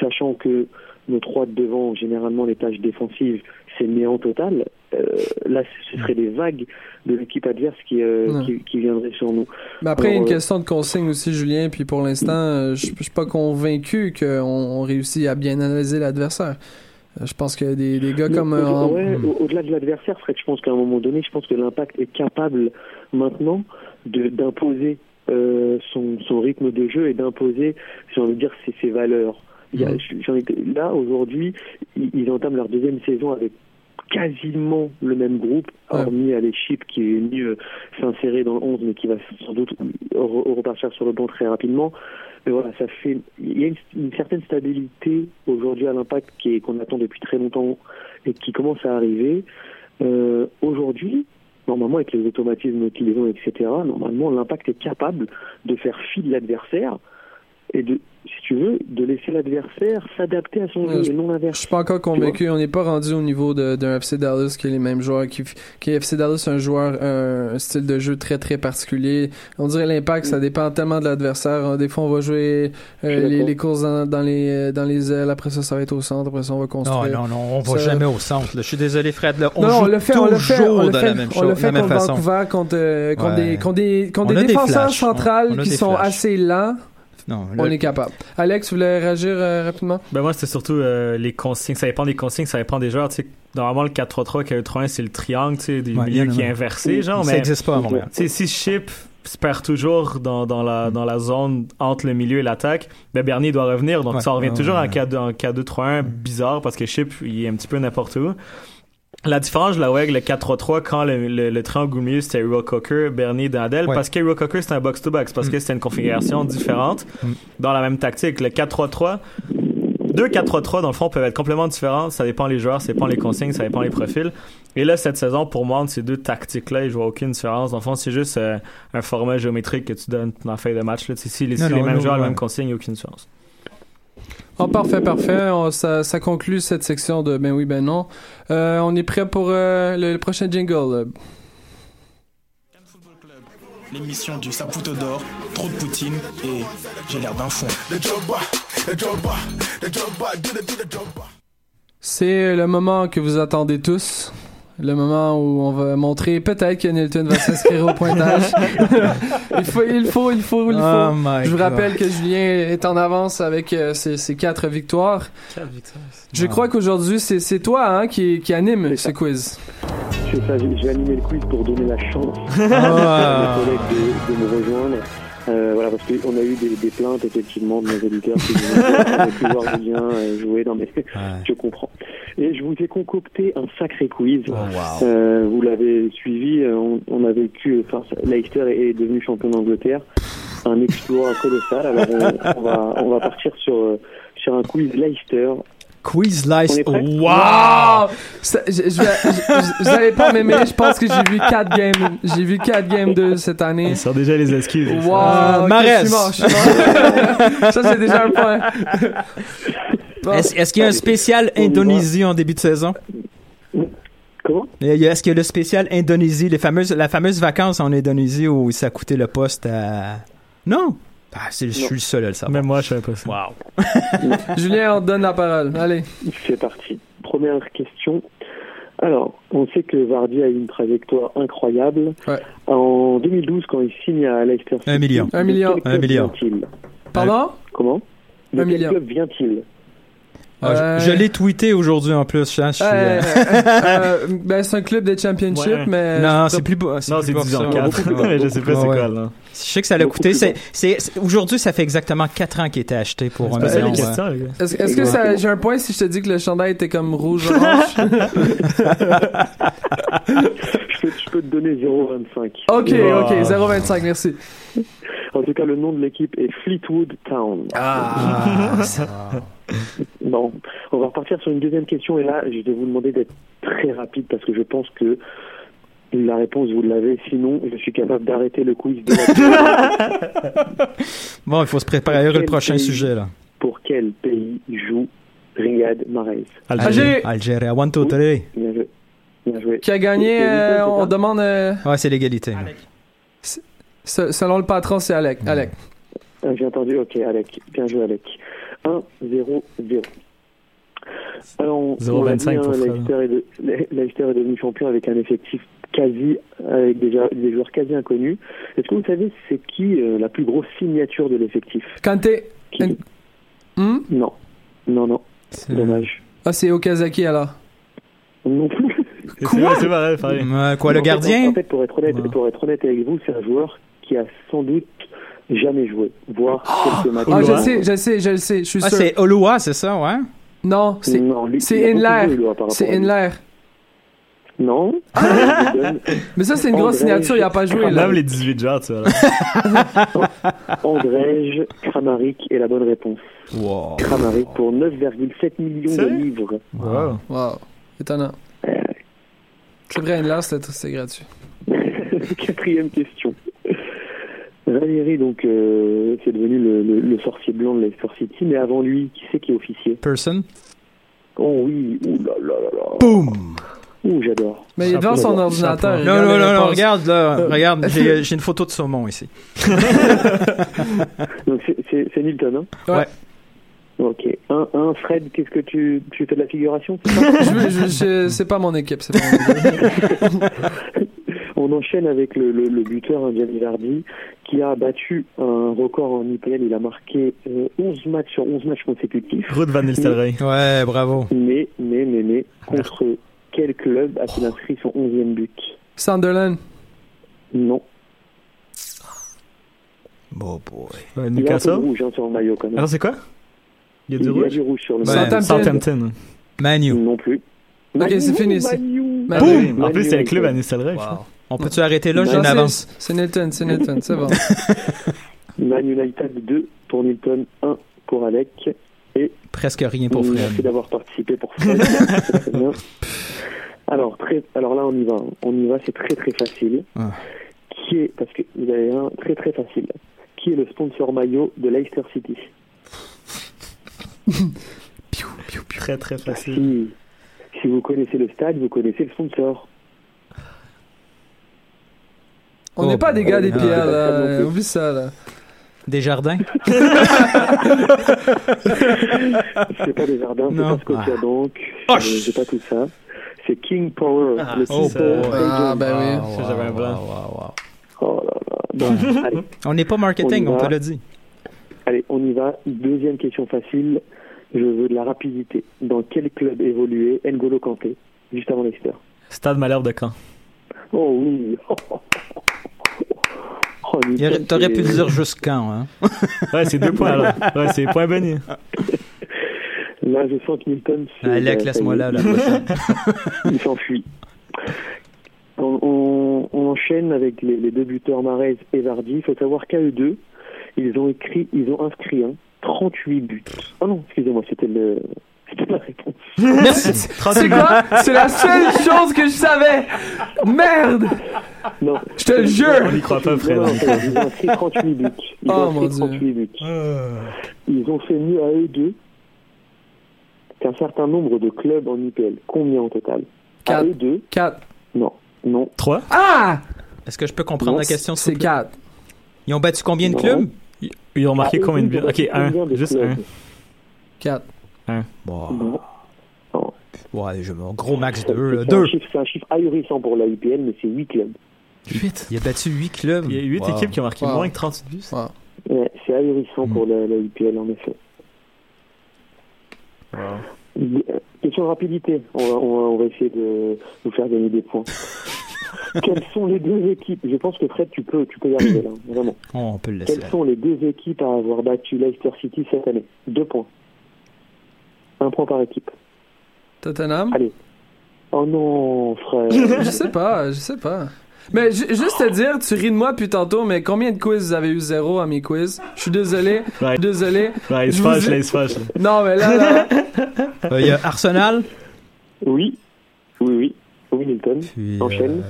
sachant que nos trois de devant, généralement les tâches défensives, c'est néant total, euh, là ce serait des vagues de l'équipe adverse qui, euh, Ouais. qui, qui viendraient sur nous. Mais après, il y a une Alors, euh, question de consigne aussi, Julien. Puis pour l'instant, je je suis pas convaincu qu'on on réussit à bien analyser l'adversaire. Je pense que des, des gars comme. ouais, au-delà de l'adversaire, Fred, je pense qu'à un moment donné, je pense que l'impact est capable maintenant d'imposer son, son rythme de jeu et d'imposer, j'ai envie de dire, ses, ses valeurs. Il y a, j'ai envie de- là, aujourd'hui, ils, ils entament leur deuxième saison avec quasiment le même groupe, Ouais. hormis qui est venu euh, s'insérer dans le 11, mais qui va sans doute re- repartir sur le banc très rapidement. Mais voilà, ça fait. Il y a une, une certaine stabilité aujourd'hui à l'impact qu'on attend depuis très longtemps et qui commence à arriver. Euh, aujourd'hui, normalement, avec les automatismes qu'ils ont, etc., normalement, l'impact est capable de faire fi de l'adversaire et de, si tu veux, de laisser l'adversaire s'adapter à son Ouais, jeu je- et non Je l'inverse. suis pas encore convaincu. On n'est pas rendu au niveau de- d'un FC Dallas qui est les mêmes joueurs. Qui, qui FC Dallas, un joueur, un, un style de jeu très très particulier. On dirait l'impact, ça dépend tellement de l'adversaire. Des fois, on va jouer Je euh, les, courses dans, dans les dans les ailes. Après ça, ça va être au centre. Après ça, on va Non, construire. non, non, on va Ça- jamais au centre. là. Je suis désolé, Fred. là. on non, joue on le fait, on le fait, on toujours le de fait, la même on chose, le de fait la même contre façon. Vancouver, contre, euh, contre Ouais. des, contre des, contre On défenseurs centrales On- on qui sont assez lents. Non, On est capable. Alex, vous voulez réagir euh, rapidement? Ben moi, c'était surtout euh, les consignes. Ça dépend des consignes, ça dépend des joueurs. Tu sais, normalement, le 4-3-3, 4-3-1, c'est le triangle, tu sais, du Ouais, milieu a qui est inversé, genre. ça n'existe pas à Montréal. tu sais, si Chip se perd toujours dans, dans, la, dans la zone entre le milieu et l'attaque, ben Bernier doit revenir. Donc, Ouais, ça revient ouais, toujours ouais, en ouais. 4 en 4-2-3-1 bizarre parce que Chip, il est un petit peu n'importe où. La différence, je la vois avec le 4-3-3 quand le, le, le triangle au milieu c'était Hero Cocker, Bernier, Dandel. Ouais. Parce que Hero Cocker c'est un box-to-box, parce Mm. que c'était une configuration différente Mm. dans la même tactique. Le 4-3-3, deux 4-3-3 dans le fond peuvent être complètement différents. Ça dépend les joueurs, ça dépend les consignes, ça dépend les profils. Et là, cette saison, pour moi, entre ces deux tactiques-là, je vois aucune différence. Dans le fond, c'est juste euh, un format géométrique que tu donnes dans la feuille de match. Là. Si, les, Non, si non, les mêmes non, joueurs, les ouais. mêmes consignes, il n'y a aucune différence. Oh, parfait, parfait. On- ça, ça conclut cette section de Ben oui, ben non. Euh, on est prêt pour euh, le, le prochain jingle. L'émission du Saputo d'or, trop de poutine et j'ai l'air d'un fond. C'est le moment que vous attendez tous. Le moment où on va montrer peut-être que Nilton va s'inscrire au pointage. il faut, il faut, il faut, il faut. Oh my Je vous God. rappelle que Julien est en avance avec euh, ses, ses quatre victoires. Je Wow. crois qu'aujourd'hui, c'est c'est toi hein, qui, qui anime C'est ce ça. quiz. Je fais ça, j'ai j'ai animé le quiz pour donner la chance Ah. à mes collègues de, de me rejoindre. Euh, voilà, parce qu'on a eu des, des plaintes effectivement de nos auditeurs qui pu voir Julien euh, jouer. Non mais je comprends. Et je vous ai concocté un sacré quiz. Oh, wow. Euh, vous l'avez suivi, euh, on, on a vécu, enfin, Leicester est, est devenu champion d'Angleterre, un exploit colossal. Alors on, on va, on va partir sur euh, sur un quiz Leicester. Quiz prêt? Wow! Vous allez pas m'aimer, je pense que j'ai vu 4 games. J'ai vu 4 games 2 cette année. Ils sont déjà les excuses. Wow, Euh, je suis mort, je suis mort. Ça, c'est déjà un point. Bon. Est-ce qu'il y a un spécial. Indonésie en début de saison? Comment? Est-ce qu'il y a le spécial Indonésie, les fameuses, la fameuse vacances en Indonésie où ça coûtait le poste à... Non! Ah, c'est- je suis le seul à le savoir. Même moi, je savais pas ça. Wow. Julien, on te donne la parole. Allez. C'est parti. Première question. Alors, on sait que Vardy a eu une trajectoire incroyable. Ouais. En 2012, quand il signe à Leicester City, Un million. Un million. Un million. vient-il? Pardon? Comment? De Un quel million. club vient-il? Ah, je- je l'ai tweeté aujourd'hui en plus. hein, je suis, Euh, euh, euh, ben, c'est un club de championship, Ouais. mais. non, c'est plus bas. Non, plus c'est bas que division ça. 4. beaucoup plus mais je sais pas c'est quoi, là. Je sais que ça l'a coûté. aujourd'hui, ça fait exactement 4 ans qu'il était acheté pour un million. Est-ce est-ce que ça- j'ai un point si je te dis que le chandail était comme rouge-orange? je, peux, je peux te donner 0,25. ok, ok, 0,25, merci. En tout cas, le nom de l'équipe est Fleetwood Town. Ah, ça- Vous Non. On va repartir sur une deuxième question et là, je vais vous demander d'être très rapide parce que je pense que la réponse, vous l'avez. Sinon, je suis capable d'arrêter le quiz de la Bon, il faut se préparer Quel le prochain pays sujet, là. Pour quel pays joue Riyad Mahrez? Alger. Algérie. One, two, three. Bien joué. Bien joué. Qui a gagné, euh, on demande... euh, Ouais, c'est l'égalité. Se- selon le patron, c'est Alec. Alec. Ah, J'ai entendu, ok, Alec. Bien joué, Alec. 1, 0, 0. Alors, on, 0,25 on l'a dit, hein, pour. Leicester est, devenu champion avec un effectif quasi, avec des, des joueurs quasi inconnus. Est-ce que vous savez c'est qui euh, la plus grosse signature de l'effectif? Kanté. Qui- Hmm? Non, non, non, C'est- dommage. Ah, c'est Okazaki, alors. Non plus. C'est vrai, c'est vrai. Ouais, quoi, le En fait, gardien? En fait, pour être honnête, Ouais. pour être honnête avec vous, c'est un joueur qui a sans doute jamais joué, voire quelques matchs. Ah, je sais, je sais, je le sais, je suis Ah, sûr. c'est Oloa, c'est ça, ouais? Non, c'est Inler. C'est. Inler. Non. Donne Mais ça, c'est une grosse signature, il a pas joué, là. les 18 joueurs, tu vois. Andrej Kramaric est la bonne réponse. Wow. Kramaric pour 9,7 millions de livres. Wow. Wow, étonnant. C'est vrai, Inler, c'est gratuit. Quatrième question. Valérie, donc, euh, c'est devenu le, le- le sorcier blanc de Leicester City, mais avant lui, qui c'est qui est officier? Person? Oh oui, ouh là là là là. Boom! Ouh, j'adore. Mais il est devant son ordinateur. Non, non, non, non, regarde, là, regarde, j'ai j'ai une photo de saumon ici. Donc, c'est- c'est c'est Nilton, hein? Ouais. Ok. Un, un, Fred, qu'est-ce que tu, tu fais de la figuration c'est ça? Je, je, je- c'est pas mon équipe, c'est pas mon équipe. On enchaîne avec le, le, le buteur, hein, Gianni Vardy, qui a battu un record en IPL. Il a marqué euh, 11 matchs sur 11 matchs consécutifs. Ruth Van Nistelrooy. Ouais, bravo. Mais, mais, mais, mais, contre quel club a-t-il inscrit son 11e but? Sunderland. Non. Oh boy. Euh, Il y a Newcastle. rouge hein, sur le maillot quand même. Alors, c'est quoi? Il y a Il du y a rouge du rouge sur le maillot. Southampton. Manu. Non plus. Ok, c'est fini, Manu. Ma- Boum! En plus, c'est le club à United. Nistelrooy. Wow. On peut-tu arrêter là? J'ai une Non, avance. c'est- Nilton, c'est Nilton, c'est bon. Man United 2 pour Nilton, 1 pour Alec. Presque rien pour Merci Fred. d'avoir participé pour bien. Alors, très, alors là, on y va. On y va, c'est très très facile. Ah. Qui est, parce que vous avez un très très facile. Qui est le sponsor maillot de Leicester City? Très, très facile. si, si vous connaissez le stade, vous connaissez le sponsor. On Oh, n'est pas des gars des ah, pierres, là. plus. Oublie ça, là. Des jardins? C'est pas des jardins, c'est Non. pas Scotia Ah. Bank, Oh, euh, c'est pas tout ça. C'est King Power, Ah, le oh. Power Ah, ben oui. Wow, Ça, j'avais un wow, blanc. wow, wow. Oh là là. Bon, allez, On n'est pas marketing, On y on va. te l'a dit. allez, on y va. Deuxième question facile. Je veux de la rapidité. Dans quel club évoluait N'Golo Kanté juste avant Leicester? Stade Malherbe de Caen. Oh oui. Oh, T'aurais pu dire jusqu'en, hein? Ouais, c'est deux points alors. Ouais, c'est point béni. Là, je sens que y laisse-moi est, là, la prochaine. Il s'enfuit. On, on- on enchaîne avec les, les deux buteurs Marez et Vardy. Il faut savoir qu'à eux deux, ils ont écrit, ils ont inscrit hein, 38 buts. Oh non, excusez-moi, c'était le, c'était la réponse. Merci. C'est quoi? C'est la seule chose que je savais! Merde! Non, Je te le jure! On n'y croit pas, Fred. non, non, ils ont inscrit 38 buts. Ils Oh, ont mon inscrit Dieu. 38 buts. Ils ont fait mieux à eux deux qu'un certain nombre de clubs en IPL. Combien au total? À Quatre. eux deux, 4. non, non, 3 Ah! Est-ce que je peux comprendre Non, la question, C'est vous plaît? 4. Ils ont battu combien de Non. clubs? Ils ont marqué combien de buts? Ok, un. Juste clubs? un. 4. Bon. Non. Ouais, je un gros max C'est 2, là. c'est 2. un chiffre, c'est un chiffre ahurissant pour la IPL, mais c'est 8 clubs. 8. Il a battu 8 clubs. Il y a 8 Wow. équipes qui ont marqué Wow. moins que 38 buts. Wow. Ouais, c'est ahurissant pour la, la IPL, en effet. Euh, Question de rapidité. On va, on va, on va essayer de vous faire gagner des points. Quelles sont les deux équipes? Je pense que Fred, tu peux, tu peux y arriver là, vraiment. Oh, on peut le laisser. Quelles sont les deux équipes à avoir battu Leicester City cette année? Deux points. Un point par équipe. Tottenham? Allez. Oh non, frère. Je sais pas, je sais pas. Mais ju- juste te dire, tu ris de moi depuis tantôt, mais combien de quiz vous avez eu? Zéro à mes quiz? Je suis désolé. Ouais. Désolé. Ouais, il se fâche, là, il se fâche. Non, mais là, là. Euh, Il y a Arsenal. Oui, oui, oui. Oui, Milton. Puis, Enchaîne.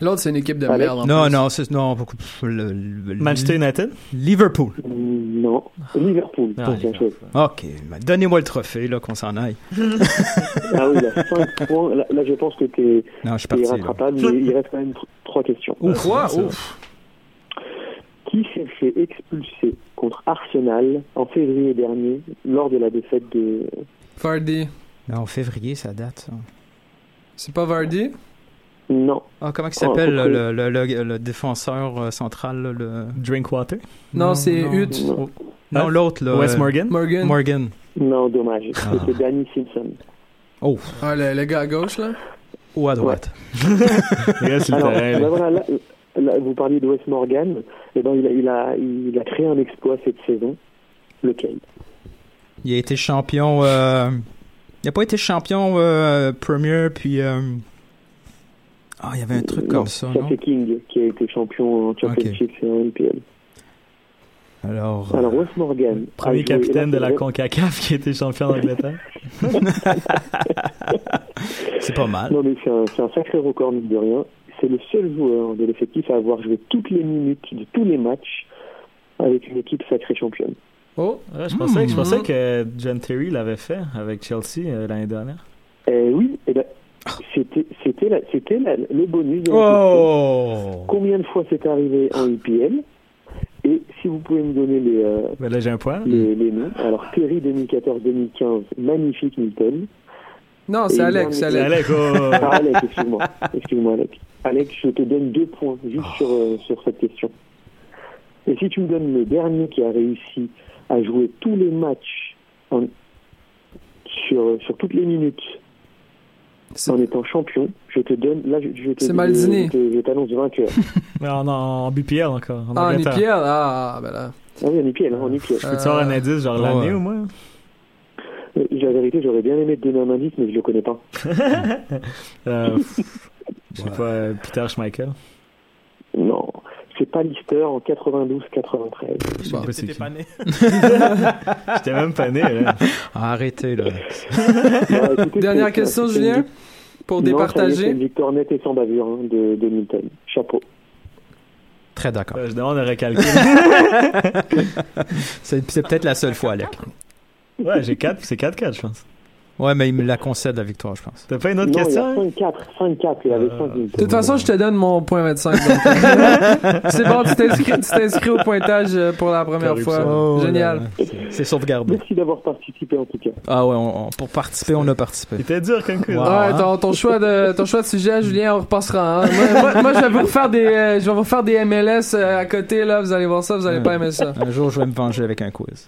L'autre, c'est une équipe de Alex? merde. en Non, plus. non, c'est non beaucoup. le- le- Manchester United? Liverpool. Mm, Non, Liverpool. Ah, Bien joué. Ok, donnez-moi le trophée là qu'on s'en aille. Ah oui, là, 5 points. Là, là, je pense que t'es Non, je suis t'es parti. là. rattrapable, mais il reste quand même tr- trois questions. Ouf. Quoi? ça. Ouf. Qui s'est fait expulser contre Arsenal en février dernier lors de la défaite de... Vardy. Non, en février, ça date. Ça. C'est pas Vardy? Non, Ah, comment il Oh, s'appelle le, le, le, le défenseur euh, central le... Drinkwater? Non, c'est non. Hutt. non, Non, l'autre là. Wes euh, Morgan? Morgan. Morgan. non, dommage. Ah. C'était Danny Simpson. Oh, Ah, le, le gars à gauche, là? ou à droite. Alors, terrain. ben là. voilà, là, là, vous parliez de Wes Morgan. Eh ben, il, a, il, a, il a créé un exploit cette saison. Lequel? Il a été champion. euh, Il n'a pas été champion euh, Premier, puis. euh, Ah, il y avait un truc Non, comme ça, non? c'est King qui a été champion en Championship et en NPL. Alors. Alors, Wes Morgan. Premier joué- capitaine de la CONCACAF qui a été champion d'Angleterre. c'est pas mal. Non, mais c'est un, c'est un sacré record, mine de rien. C'est le seul joueur de l'effectif à avoir joué toutes les minutes de tous les matchs avec une équipe sacrée championne. Oh. Ouais, je, pensais, que- je Hmm. pensais que John Terry l'avait fait avec Chelsea euh, l'année dernière. Eh oui, eh ben, c'était c'était la- c'était la- le bonus. de. Oh! Combien de fois c'est arrivé en IPL Et si vous pouvez me donner les, euh, Ben là, j'ai un point. les, les noms. Alors, Terry 2014-2015, magnifique Milton. Non, c'est Et Alex, c'est Alex. Oh. Ah, Alex, excuse-moi. Excuse-moi, Alex. Alex, je te donne deux points juste sur, euh, sur cette question. Et si tu me donnes le dernier qui a réussi à jouer tous les matchs en- sur, sur toutes les minutes en étant champion, je te donne. Là, je, je te C'est Maldini. Je, te- je t'annonce vainqueur. Mais en, en BPL encore. En Ah, en. IPL? Ah, ben là. Ah oui, en IPL, hein, en IPL. Peux-tu avoir un Euh, indice, genre ouais. l'année au moins? Euh, La vérité, j'aurais bien aimé te donner un indice, mais je le connais pas. Euh, je sais pas, euh, Peter Schmeichel. Non, pas Lister en 92-93. Je sais Bon. pas né. J'étais même pas né. Là. Ah, arrêtez, là. Écoutez, Dernière question, Julien? Pour Non, départager? une victoire nette et sans bavure hein, de, de Milton. Chapeau. Très d'accord. Euh, Je demande un recalcul. C'est c'est peut-être la seule fois, Alec. ouais, j'ai 4, c'est 4-4, je pense. Ouais, mais il me la concède, la victoire, je pense. T'as pas une autre non, question? il y a 5-4. 5-4, il avait Euh, 5 De toute façon, je te donne mon point 25. donc. c'est bon, tu t'inscris, tu t'inscris au pointage euh, pour la première Corruption. fois. Oh, Génial. là, c'est- C'est sauvegardé. Merci d'avoir participé en tout cas. Ah ouais, on- on- pour participer, on a participé. C'était dur comme quiz. Wow. Ouais, ton, ton choix de ton choix de sujet, Julien, on repassera. hein. Moi, moi- moi, je vais vous refaire des euh, je vais vous refaire des MLS euh, à côté là. Vous allez voir ça, vous allez pas aimer ça. Un jour, je vais me venger avec un quiz.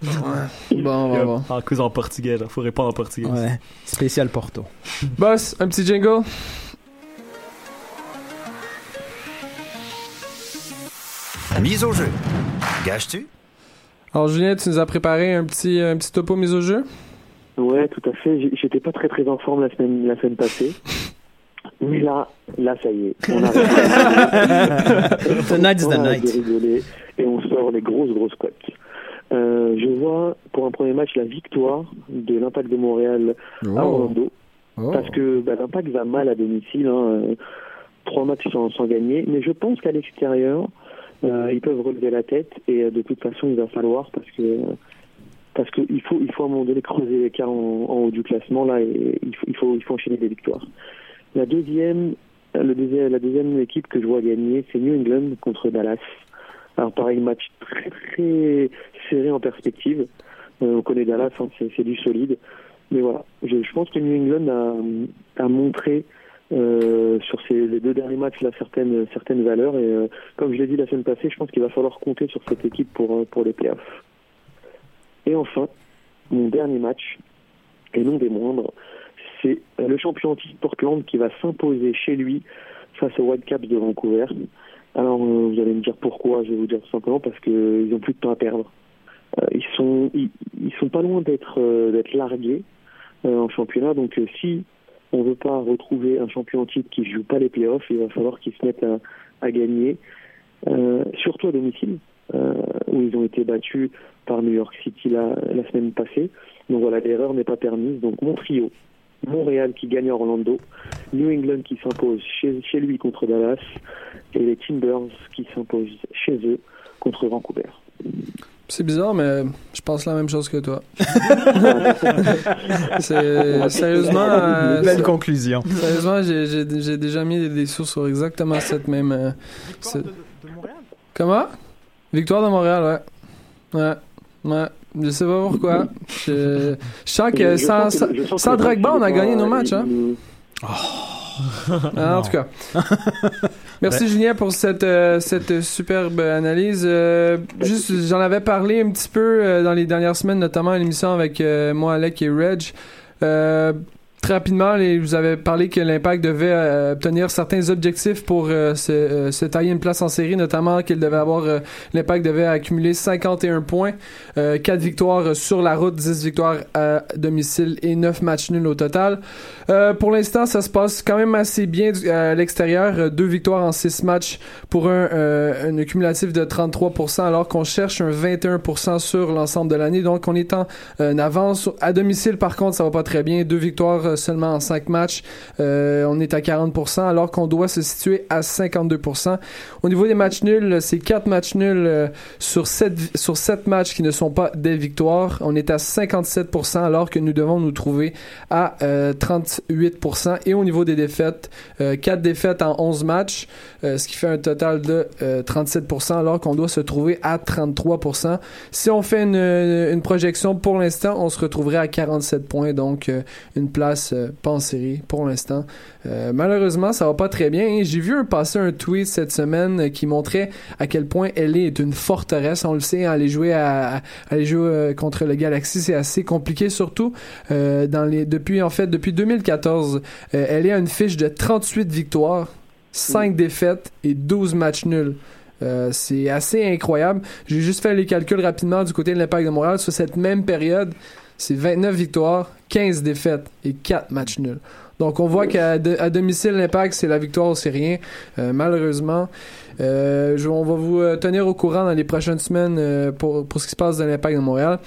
Bon, on va voir. En quiz en portugais, là. Faut répondre en portugais. Ouais. Spécial Porto. Boss, un petit jingle. Mise au jeu. Gages-tu? Alors Julien, tu nous as préparé un petit un petit topo mise au jeu? Ouais, tout à fait. J'étais pas très très en forme la semaine, la semaine passée. Mais là, là, ça y est. On a Tonight is on the night. et on sort les grosses grosses cotes. Euh, je pour un premier match la victoire de l'Impact de Montréal à Orlando. Oh. Parce que bah, l'Impact va mal à domicile, hein, euh, trois matchs sans, sans gagner. Mais je pense qu'à l'extérieur, euh, ils peuvent relever la tête et euh, de toute façon, il va falloir parce que parce qu'il faut il faut à un moment donné creuser l'écart en, en haut du classement là et il faut il faut il faut enchaîner des victoires. La deuxième le deuxième la deuxième équipe que je vois gagner, c'est New England contre Dallas. Alors pareil, match très très serré en perspective. Euh, on connaît Dallas, hein, c'est du solide. Mais voilà, je, pense que New England a, montré euh, sur ces deux derniers matchs là certaines valeurs et euh, comme je l'ai dit la semaine passée, je pense qu'il va falloir compter sur cette équipe pour euh, les playoffs. Et enfin, mon dernier match et non des moindres, c'est euh, le champion anti Portland qui va s'imposer chez lui face aux Whitecaps de Vancouver. Alors euh, vous allez me dire pourquoi, je vais vous dire tout simplement parce que ils ont plus de temps à perdre. Euh, ils sont ils, ils sont pas loin d'être euh, d'être largués euh, en championnat. Donc euh, si On veut pas retrouver un champion en titre qui joue pas les playoffs. Il va falloir qu'ils se mettent à, gagner, euh, surtout à domicile, euh, où ils ont été battus par New York City la, la semaine passée. Donc voilà, l'erreur n'est pas permise. Donc mon trio, Montréal qui gagne à Orlando, New England qui s'impose chez, chez lui contre Dallas, et les Timbers qui s'imposent chez eux contre Vancouver. C'est bizarre, mais je pense la même chose que toi. C'est sérieusement. euh, Belle conclusion. Sérieusement, j'ai- j'ai j'ai déjà mis des sources sur exactement cette même. euh, ce- Comment? Victoire de Montréal, ouais. Ouais. Ouais. Je sais pas pourquoi. Je, je sens que Je sans, sens sans, que- que Drogba, on a gagné nos est- matchs, hein. est- Ah, en tout cas. Merci Julien pour cette, euh, cette superbe analyse. Euh, juste, j'en avais parlé un petit peu euh, dans les dernières semaines, notamment à l'émission avec euh, moi, Alec et Reg. Euh, très rapidement, vous avez parlé que l'Impact devait euh, obtenir certains objectifs pour euh, se, euh, se tailler une place en série, notamment qu'il devait avoir euh, l'Impact devait accumuler 51 points, euh, 4 victoires sur la route, 10 victoires à domicile et 9 matchs nuls au total. Euh, pour l'instant, ça se passe quand même assez bien à l'extérieur. Euh, Deux victoires en 6 matchs pour un, euh, un cumulatif de 33%, alors qu'on cherche un 21% sur l'ensemble de l'année. Donc, on est en, euh, avance. À domicile, par contre, ça va pas très bien. Deux victoires euh, seulement en 5 matchs. Euh, on est à 40%, alors qu'on doit se situer à 52%. Au niveau des matchs nuls, c'est 4 matchs nuls euh, sur 7, sur 7 matchs qui ne sont pas des victoires. On est à 57%, alors que nous devons nous trouver à euh, 38%. Et au niveau des défaites, euh, 4 défaites en 11 matchs, euh, ce qui fait un total de euh, 37%, alors qu'on doit se trouver à 33%. Si on fait une, projection pour l'instant, on se retrouverait à 47 points, donc euh, une place euh, pas en série pour l'instant. Euh, malheureusement, ça va pas très bien. J'ai vu un, passer un tweet cette semaine euh, qui montrait à quel point LA est une forteresse. On le sait, hein, aller jouer à, aller jouer contre le Galaxy, c'est assez compliqué, surtout dans les depuis en fait depuis 2014. Euh, elle a une fiche de 38 victoires, 5 défaites et 12 matchs nuls. Euh, c'est assez incroyable. J'ai juste fait les calculs rapidement du côté de l'Impact de Montréal. Sur cette même période, c'est 29 victoires, 15 défaites et 4 matchs nuls. Donc on voit qu'à de- à domicile, l'Impact, c'est la victoire ou c'est rien. Euh, malheureusement, euh, je- on va vous euh, tenir au courant dans les prochaines semaines euh, pour, pour ce qui se passe dans l'Impact de Montréal.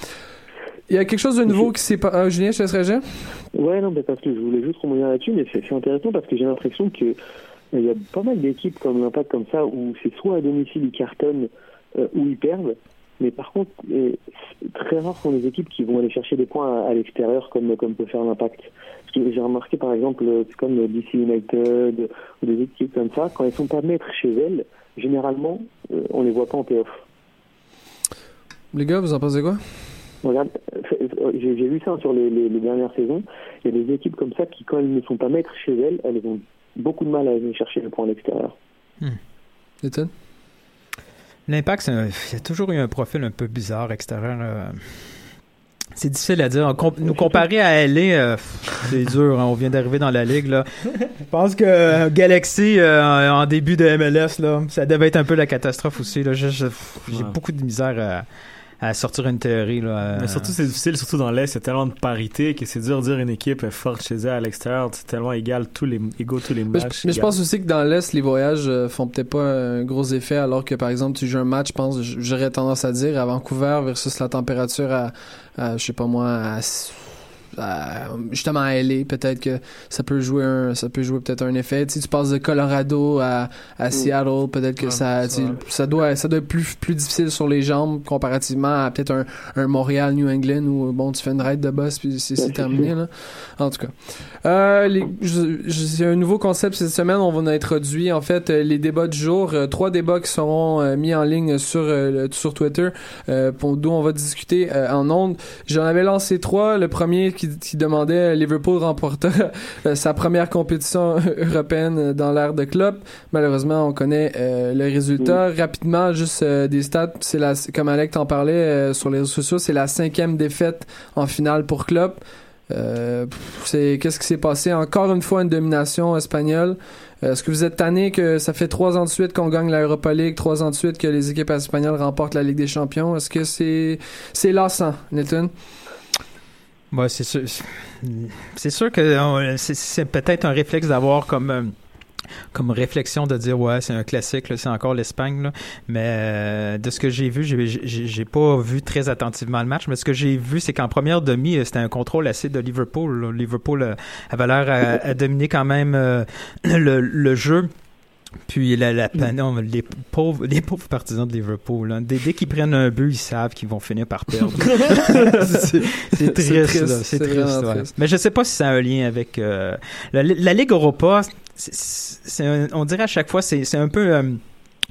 Il y a quelque chose de nouveau qui s'est pas... Ah, Julien, je te laisse réagir? Ouais, non, mais parce que je voulais juste remonter là-dessus, mais c'est c'est intéressant parce que j'ai l'impression que il y a pas mal d'équipes comme l'Impact comme ça où c'est soit à domicile ils cartonnent ou ils perdent, mais par contre euh, très rares sont les équipes qui vont aller chercher des points à, à l'extérieur comme comme peut faire l'Impact. J'ai remarqué par exemple euh, c'est comme DC United ou des équipes comme ça quand elles sont pas maîtres chez elles, généralement euh, on les voit pas en playoff. Les gars, vous en pensez quoi? Regarde, euh, j'ai vu ça sur les, les- les dernières saisons. Il y a des équipes comme ça qui, quand elles ne sont pas maîtres chez elles, elles ont beaucoup de mal à aller chercher le point à l'extérieur. Nathan? L'impact, c'est un- il y a toujours eu un profil un peu bizarre extérieur. euh, C'est difficile à dire. Com- nous comparer à LA, euh, c'est dur. hein, on vient d'arriver dans la ligue. Là. Je pense que euh, Galaxy, en début de MLS, là, ça devait être un peu la catastrophe aussi. J'ai Ouais. beaucoup de misère à, à sortir une théorie. Là, Mais euh, surtout, c'est difficile, surtout dans l'Est, il y a tellement de parité que c'est dur de dire une équipe est forte chez elle à l'extérieur. C'est tellement égal, tous les, égaux tous les Mais, matchs. je, mais je pense aussi que dans l'Est, les voyages euh, font peut-être pas un gros effet, alors que par exemple, tu joues un match, je pense, j'aurais tendance à dire, à Vancouver versus la température à, à, je sais pas moi, à- justement à LA, peut-être que ça peut jouer un, ça peut jouer peut-être un effet. Sais, tu passes de Colorado à, à Seattle, peut-être que Ouais, ça, vrai. ça doit, ça doit être plus, plus difficile sur les jambes comparativement à peut-être un, un Montréal, New England où bon, tu fais une ride de boss puis c'est c'est terminé là. En tout cas. Euh, c'est un nouveau concept cette semaine. On va introduit en fait euh, les débats du jour. Euh, trois débats qui seront euh, mis en ligne sur sur Twitter, euh, pour d'où on va discuter euh, en ondes. J'en avais lancé trois. Le premier qui, qui demandait Liverpool remporta sa première compétition européenne dans l'ère de club. Malheureusement, on connaît euh, le résultat rapidement. Juste euh, des stats. C'est la, comme Alec t'en parlait euh, sur les réseaux sociaux, c'est la cinquième défaite en finale pour club. Euh, c'est qu'est-ce qui s'est passé? Encore une fois une domination espagnole. Euh, Est-ce que vous êtes tanné que ça fait trois ans de suite qu'on gagne la Europa League, trois ans de suite que les équipes espagnoles remportent la Ligue des Champions? Est-ce que c'est c'est lassant, Nathan Ouais, c'est sûr. C'est sûr que c'est- c'est peut-être un réflexe d'avoir comme euh, comme réflexion de dire ouais c'est un classique c'est encore l'Espagne mais euh, de ce que j'ai vu j'ai- pas vu très attentivement le match mais ce que j'ai vu c'est qu'en première demi euh, c'était un contrôle assez de Liverpool. Liverpool euh, avait l'air à, à dominer quand même euh, le, le jeu puis la, la non, les pauvres les pauvres partisans de Liverpool là, dès, dès qu'ils prennent un but ils savent qu'ils vont finir par perdre c'est triste, C'est triste, ouais. mais je sais pas si ça a un lien avec euh, la, la Ligue Europa un- on dirait à chaque fois c'est c'est un peu euh,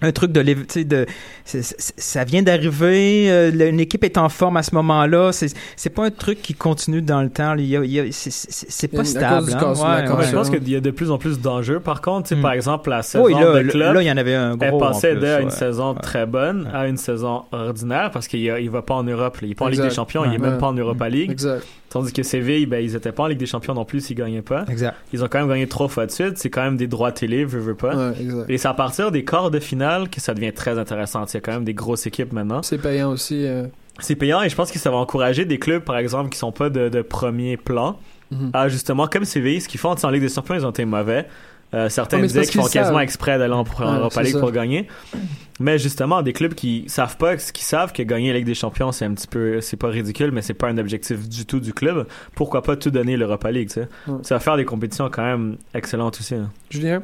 un truc de, l'év- tu sais, de ça vient d'arriver euh, une équipe est en forme à ce moment-là c'est c'est pas un truc qui continue dans le temps c'est- pas stable hein. Ouais, la ouais. Ouais, je pense qu'il y a de plus en plus d'enjeux. Par contre, tu sais, Mm. par exemple, la saison oui là, de club, là il y en avait un gros elle passait de une ouais. saison Ouais. très bonne à une saison ordinaire parce qu'il il va pas en Europe. là. Il est pas en Ligue des Champions, il est Ouais. même pas en Europa League. Exact. Tandis que Séville, ben, ils étaient pas en Ligue des Champions non plus s'ils gagnaient pas. exact Ils ont quand même gagné trois fois de suite. C'est quand même des droits télé, veux, veux pas. Ouais, exact. Et c'est à partir des quarts de finale que ça devient très intéressant. Il y a quand même des grosses équipes maintenant. C'est payant aussi. euh, C'est payant et je pense que ça va encourager des clubs, par exemple, qui sont pas de, de premier plan mhm. à justement, comme Séville, ce qu'ils font en Ligue des Champions, ils ont été mauvais. Euh, certains Ouais, c'est disaient qu'ils font quasiment exprès d'aller en, en Ouais, Europa League pour gagner. Mais justement, des clubs qui savent pas, qui savent que gagner la Ligue des Champions, c'est un petit peu, c'est pas ridicule, mais c'est pas un objectif du tout du club. Pourquoi pas tout donner l'Europa League, tu sais? Ouais. Ça va faire des compétitions quand même excellentes aussi. hein. Julien?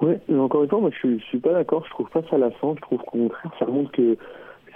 Ouais, mais encore une fois, moi je suis, je suis pas d'accord, je trouve pas ça lassant, je trouve qu'au contraire, ça montre que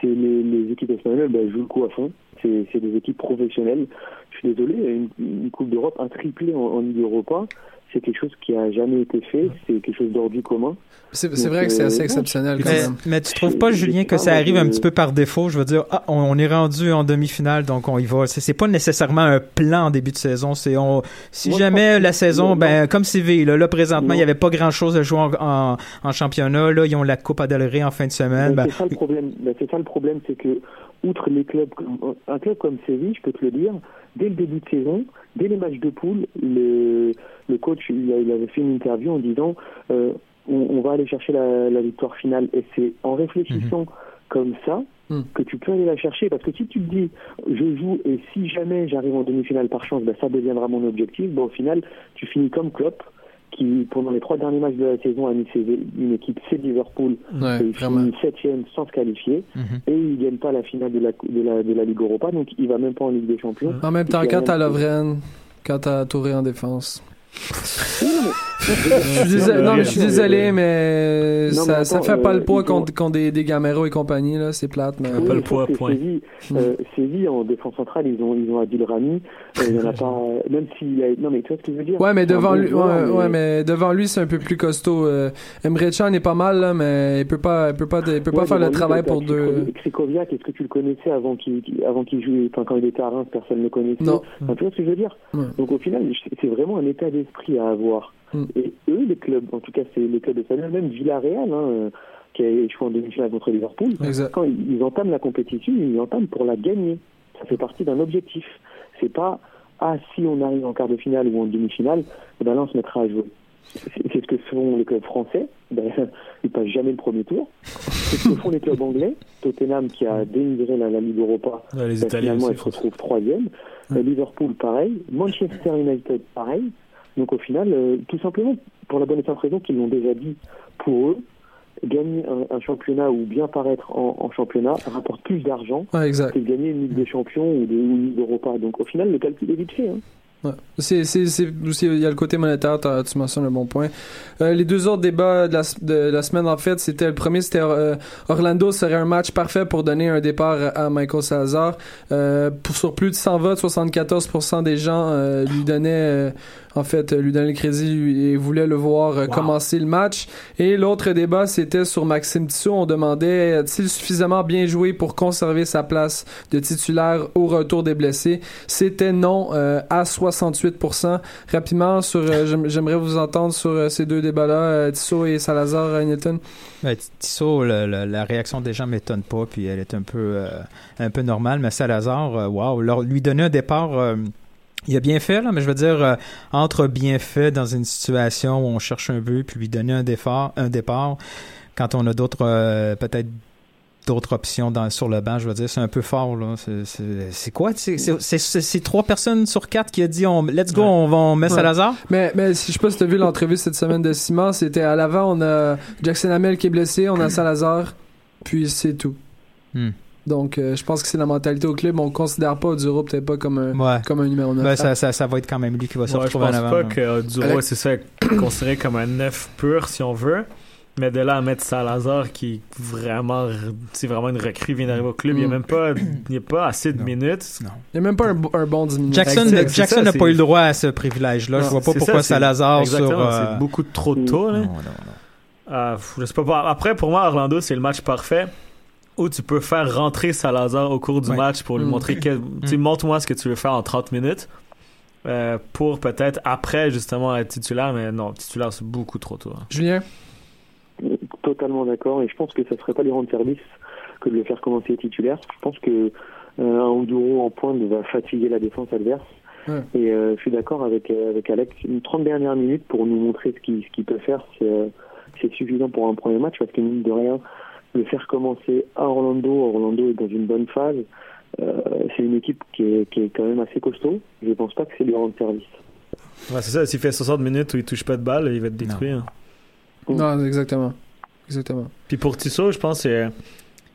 c'est les, les équipes espagnoles bah, jouent le coup à fond. C'est c'est des équipes professionnelles. Je suis désolé, une, une Coupe d'Europe, un triplé en, en Ligue Europa, c'est quelque chose qui a jamais été fait, c'est quelque chose d'ordre du commun. C'est vrai que c'est euh, assez ouais. exceptionnel quand Mais, même. mais tu trouves pas, Julien, que ça arrive un petit peu par défaut? Je veux dire, ah, on, on est rendu en demi-finale, donc on y va. C'est c'est pas nécessairement un plan en début de saison. C'est on, si Moi, jamais la saison, non. ben comme CV, là, là présentement, il y avait pas grand-chose à jouer en, en, en championnat. Là, ils ont la Coupe Del Rey en fin de semaine. Ben, Ben, c'est ça le problème. Ben, c'est ça le problème, c'est que outre les clubs, un club comme Séville, je peux te le dire, dès le début de saison, dès les matchs de poule, le, le coach il, avait fait une interview en disant euh, on, on va aller chercher la, la victoire finale. Et c'est en réfléchissant comme ça Mhm. que tu peux aller la chercher. Parce que si tu te dis je joue et si jamais j'arrive en demi-finale par chance, ben, ça deviendra mon objectif. Ben, au final, tu finis comme Klopp qui, pendant les trois derniers matchs de la saison, a mis une équipe, c'est Liverpool, Ouais, et il vraiment. finit septième sans se qualifier mhm. et il gagne pas la finale de la, de la, de la Ligue Europa, donc il va même pas en Ligue des Champions. En même temps, quand t'as Lovren, quand t'as Touré en défense. Mais- Je suis désolé, non, mais je suis désolé, mais Non, mais ça, ça attends, fait pas euh, le poids ils ont- contre, contre des, des Gamero et compagnie, là. C'est plate, mais. pas Oui, le mais poids, point. Séville, euh, Séville, en défense centrale, ils ont, ils ont Adil Rami. Euh, il y en a pas, même s'il a, non, mais tu vois ce que je veux dire? Ouais, mais devant bon lui, joueur, ouais, ouais, mais devant lui, c'est un peu plus costaud. Euh, Emre Can est pas mal, là, mais il peut pas, il peut pas, il peut pas Ouais, faire le travail pour deux. Krikoviak- est-ce que tu le connaissais avant qu'il, qu'il- avant qu'il joue, enfin, quand il était à Reims, personne ne le connaissait? Non. Enfin, tu vois ce que je veux dire? Ouais. Donc, au final, c'est vraiment un état d'esprit à avoir. Mm. Et eux, les clubs, en tout cas, c'est les clubs espagnols, même Villarreal, hein, qui a échoué en demi-finale contre Liverpool, Exact. quand ils entament la compétition, ils entament pour la gagner. Ça fait partie d'un objectif. C'est pas ah si on arrive en quart de finale ou en demi-finale, eh ben là on se mettra à jouer. C'est ce que font les clubs français. Ben, ils passent jamais le premier tour. C'est ce que font les clubs anglais. Tottenham qui a dénigré la, la Ligue Europa. Ouais, les ben, Italiens finalement, ils se retrouvent troisième. Liverpool, pareil. Manchester United, pareil. Donc au final, euh, tout simplement, pour la bonne et simple raison qu'ils l'ont déjà dit, pour eux, gagner un, un championnat ou bien paraître en, en championnat rapporte plus d'argent Ouais, que de gagner une Ligue des Champions ou, de, une Ligue d'Europa. Donc au final, le calcul est vite fait. Hein. Ouais. C'est, il y a le côté monétaire, tu mentionnes un bon point. Euh, les deux autres débats de la, de la semaine, en fait, c'était le premier, c'était euh, Orlando serait un match parfait pour donner un départ à Michael Salazar. Euh, pour, sur plus de 100 votes, 74% des gens lui donnaient, en fait, euh, lui donnaient le crédit et voulaient le voir euh, commencer le match. Et l'autre débat, c'était sur Maxime Tissot. On demandait a-t-il suffisamment bien joué pour conserver sa place de titulaire au retour des blessés? C'était non euh, à 68%. Rapidement, sur, euh, j'aim- j'aimerais vous entendre sur euh, ces deux débats-là, euh, Tissot et Salazar euh, Newton. Ben, Tissot, le- le- la réaction des gens m'étonne pas, puis elle est un peu, euh, un peu normale. Mais Salazar, euh, wow, leur- lui donner un départ, euh, il a bien fait là, mais je veux dire euh, entre bien fait dans une situation où on cherche un but, puis lui donner un départ, un départ, quand on a d'autres euh, peut-être d'autres options dans, sur le banc. Je veux dire, c'est un peu fort. là. C'est- quoi? C'est trois personnes sur quatre qui a dit on, let's go, Ouais. on va on met Ouais. Salazar? Mais, mais si, je sais pas si t'as vu l'entrevue cette semaine de Simon, c'était à l'avant, on a Jackson Hamel qui est blessé, on a Salazar, puis c'est tout. Hmm. Donc, euh, je pense que c'est la mentalité au club. On considère pas Duro peut-être pas comme un, Ouais. comme un numéro 9. Ben, ça, ça, ça va être quand même lui qui va se Ouais, je retrouver en pense avant. pas là. que euh, Duro, c'est ça, considéré comme un neuf pur, si on veut. Mais de là à mettre Salazar, qui est vraiment, c'est vraiment une recrue, vient d'arriver au club, il n'y a Mm. même pas, il y a pas assez de Non. minutes. Non. Il y a même pas un, bo- un bon 10 minutes. Jackson Exact, c'est Jackson ça, n'a c'est- pas eu le droit à ce privilège-là. Je vois pas C'est pourquoi ça, Salazar Exactement, sur. euh, c'est beaucoup trop tôt. Là. Non, non, non. Euh, je sais pas. Après, pour moi, Orlando, c'est le match parfait où tu peux faire rentrer Salazar au cours du Ouais. match pour lui Mm. montrer que. Tu sais, montre-moi ce que tu veux faire en 30 minutes. euh, pour peut-être après justement être titulaire, mais non, titulaire c'est beaucoup trop tôt. hein. Julien? Totalement d'accord, et je pense que ça serait pas lui rendre service que de le faire commencer titulaire. Je pense que euh, un Onduro en pointe va fatiguer la défense adverse. Ouais. Et euh, je suis d'accord avec euh, avec Alex. Une 30 dernières minutes pour nous montrer ce qu'il ce qu'il peut faire, c'est euh, c'est suffisant pour un premier match parce que mine de rien, le faire commencer à Orlando, Orlando est dans une bonne phase. Euh, c'est une équipe qui est, qui est quand même assez costaud. Je pense pas que c'est lui rendre service. Ouais, c'est ça, s'il fait 60 minutes où il touche pas de balle, il va être détruit. hein. Mm. Non, exactement. Exactement. Puis pour Tissot, je pense que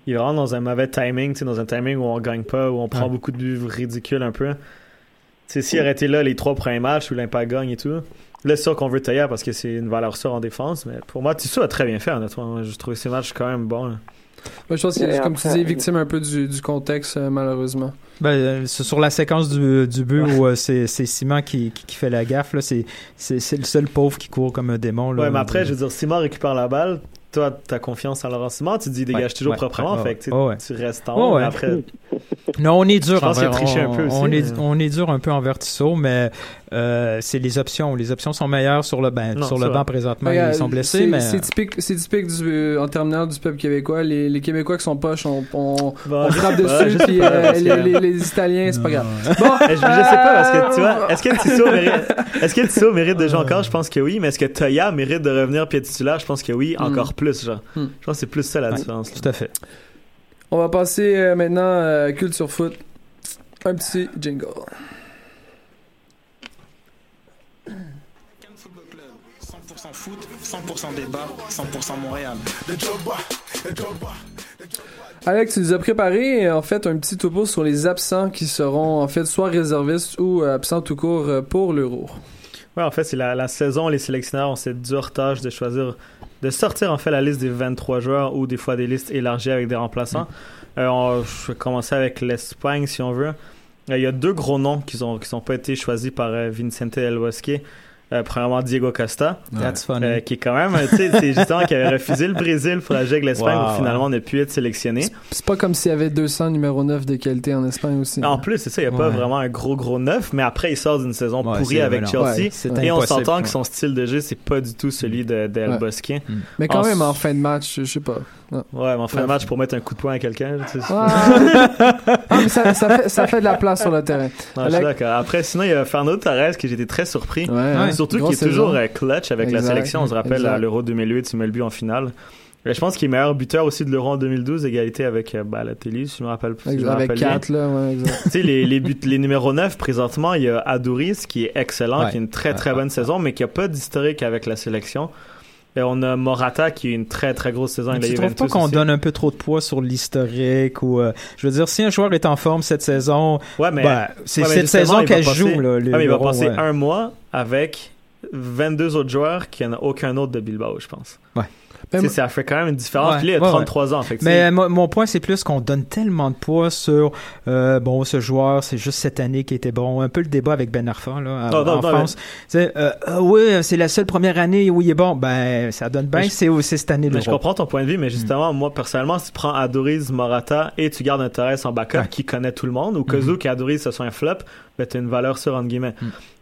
il rentre dans un mauvais timing, dans un timing où on gagne pas, où on prend Ouais. beaucoup de buts ridicules un peu. Tu sais, s'il aurait été là les trois premiers matchs où l'impact gagne et tout, là c'est sûr qu'on veut tailler parce que c'est une valeur sûre en défense, mais pour moi, Tissot a très bien fait, honnêtement. Je trouve ces matchs quand même bons. je pense qu'il est, comme tu dis, victime un peu du, du contexte, euh, malheureusement. Ben, euh, c'est sur la séquence du, du but où euh, c'est c'est Simon qui, qui, qui fait la gaffe, là, c'est c'est c'est le seul pauvre qui court comme un démon. Là, Ouais, mais après, je veux dire, Simon récupère la balle, toi, t'as confiance en Laurent Simon, tu te dis, il dégage Ouais, toujours ouais, proprement, ouais, fait que tu, ouais, ouais. tu restes en Ouais, haut, ouais. mais après, Non, on est dur. Envers- triché un on- peu aussi, On est, mais- on est dur un peu envers Tissot, mais euh, c'est les options. Les options sont meilleures sur le banc. Non, sur le vrai. banc présentement, ils sont blessés, c'est- mais C'est typique, c'est typique du, euh, en terminale du peuple québécois. Les, les Québécois qui sont poches, on, on, Bon, on frappe dessus, puis euh, les, les, les Italiens, c'est pas grave. Bon, Eh, Je, je sais pas, parce que tu vois, est-ce que Tissot mérite, est-ce que Tissot mérite de jouer encore? Je pense que oui, mais est-ce que Toya mérite de revenir pied titulaire? Je pense que oui, Mm. encore plus, genre. Mm. Je pense que c'est plus ça la Ouais, différence. là. tout à fait. on va passer euh, maintenant à Culture Foot. Un petit jingle. Cannes Football Club, 100% foot, 100% débat, 100% Montréal. Alex, tu nous as préparé en fait un petit topo sur les absents qui seront en fait soit réservistes ou euh, absents tout court euh, pour l'Euro. Ouais, en fait, c'est la, la saison, les sélectionneurs ont cette dure tâche de choisir, de sortir en fait la liste des 23 joueurs ou des fois des listes élargies avec des remplaçants. Euh, on- je vais commencer avec l'Espagne si on veut. Euh, Il y a deux gros noms qui n'ont qui sont pas été choisis par euh, Vicente El Bosque. Euh, premièrement, Diego Costa, That's funny. euh, qui est quand même, tu sais, c'est justement qui avait refusé le Brésil pour la jouer avec l'Espagne Wow, où finalement n'a pu être sélectionné. C'est pas comme s'il y avait 200 numéro 9 de qualité en Espagne aussi. En plus, c'est ça, il n'y a pas vraiment un gros gros neuf, mais après il sort d'une saison Ouais, pourrie avec. Chelsea. Ouais. Et on s'entend ouais. que son style de jeu, c'est pas du tout celui de, d'El. Bosque. Mais quand en- même en fin de match, je sais pas. Ouais. Mais en fin de Ouais. match pour mettre un coup de poing à quelqu'un. tu sais. Ah, mais ça, ça fait, ça fait de la place sur le terrain. Non, je suis d'accord. Après, sinon, il y a Fernando Torres que j'étais très surpris. Ouais, hein. Surtout qu'il est toujours euh, clutch avec la sélection. On se rappelle Exact. à l'Euro 2008, il met le but en finale. Euh, Je pense qu'il est meilleur buteur aussi de l'Euro en 2012, égalité avec euh, Balotelli, si je me rappelle. si je me Avec rappelle bien. 4 là, ouais, exact. Tu sais, les, les, buts, les numéros 9, présentement, il y a Adouris qui est excellent, Ouais. qui a une très très Ouais, bonne ouais, saison, mais qui a pas d'historique avec la sélection. Et on a Morata qui a une très très grosse saison. Avec tu la trouves pas Juventus qu'on donne un peu trop de poids sur l'historique ou euh, je veux dire si un joueur est en forme cette saison, Ouais, mais ben, c'est Ouais, cette saison qu'elle joue là, le- mais il va passer ouais. un mois avec 22 autres joueurs qu'il n'y en a aucun autre de Bilbao, je pense. Ouais. Mais- ça fait quand même une différence. Ouais, Puis là, il a ouais, 33 ans. Fait que, Mais mon, mon point, c'est plus qu'on donne tellement de poids sur euh, bon, ce joueur, c'est juste cette année qui était bon. Un peu le débat avec Ben Arfa là, à- Non, non, en non, France. C'est euh, ah oui, c'est la seule première année où il est bon. Ben, ça donne bien. Mais C'est cette année mais je comprends ton point de vue, mais justement, moi, personnellement, si tu prends Adoriz, Morata et tu gardes un Torres en backup qui connaît tout le monde, ou que Zou et Adoriz, ce soit un flop, ben, tu as une valeur sûre, entre guillemets.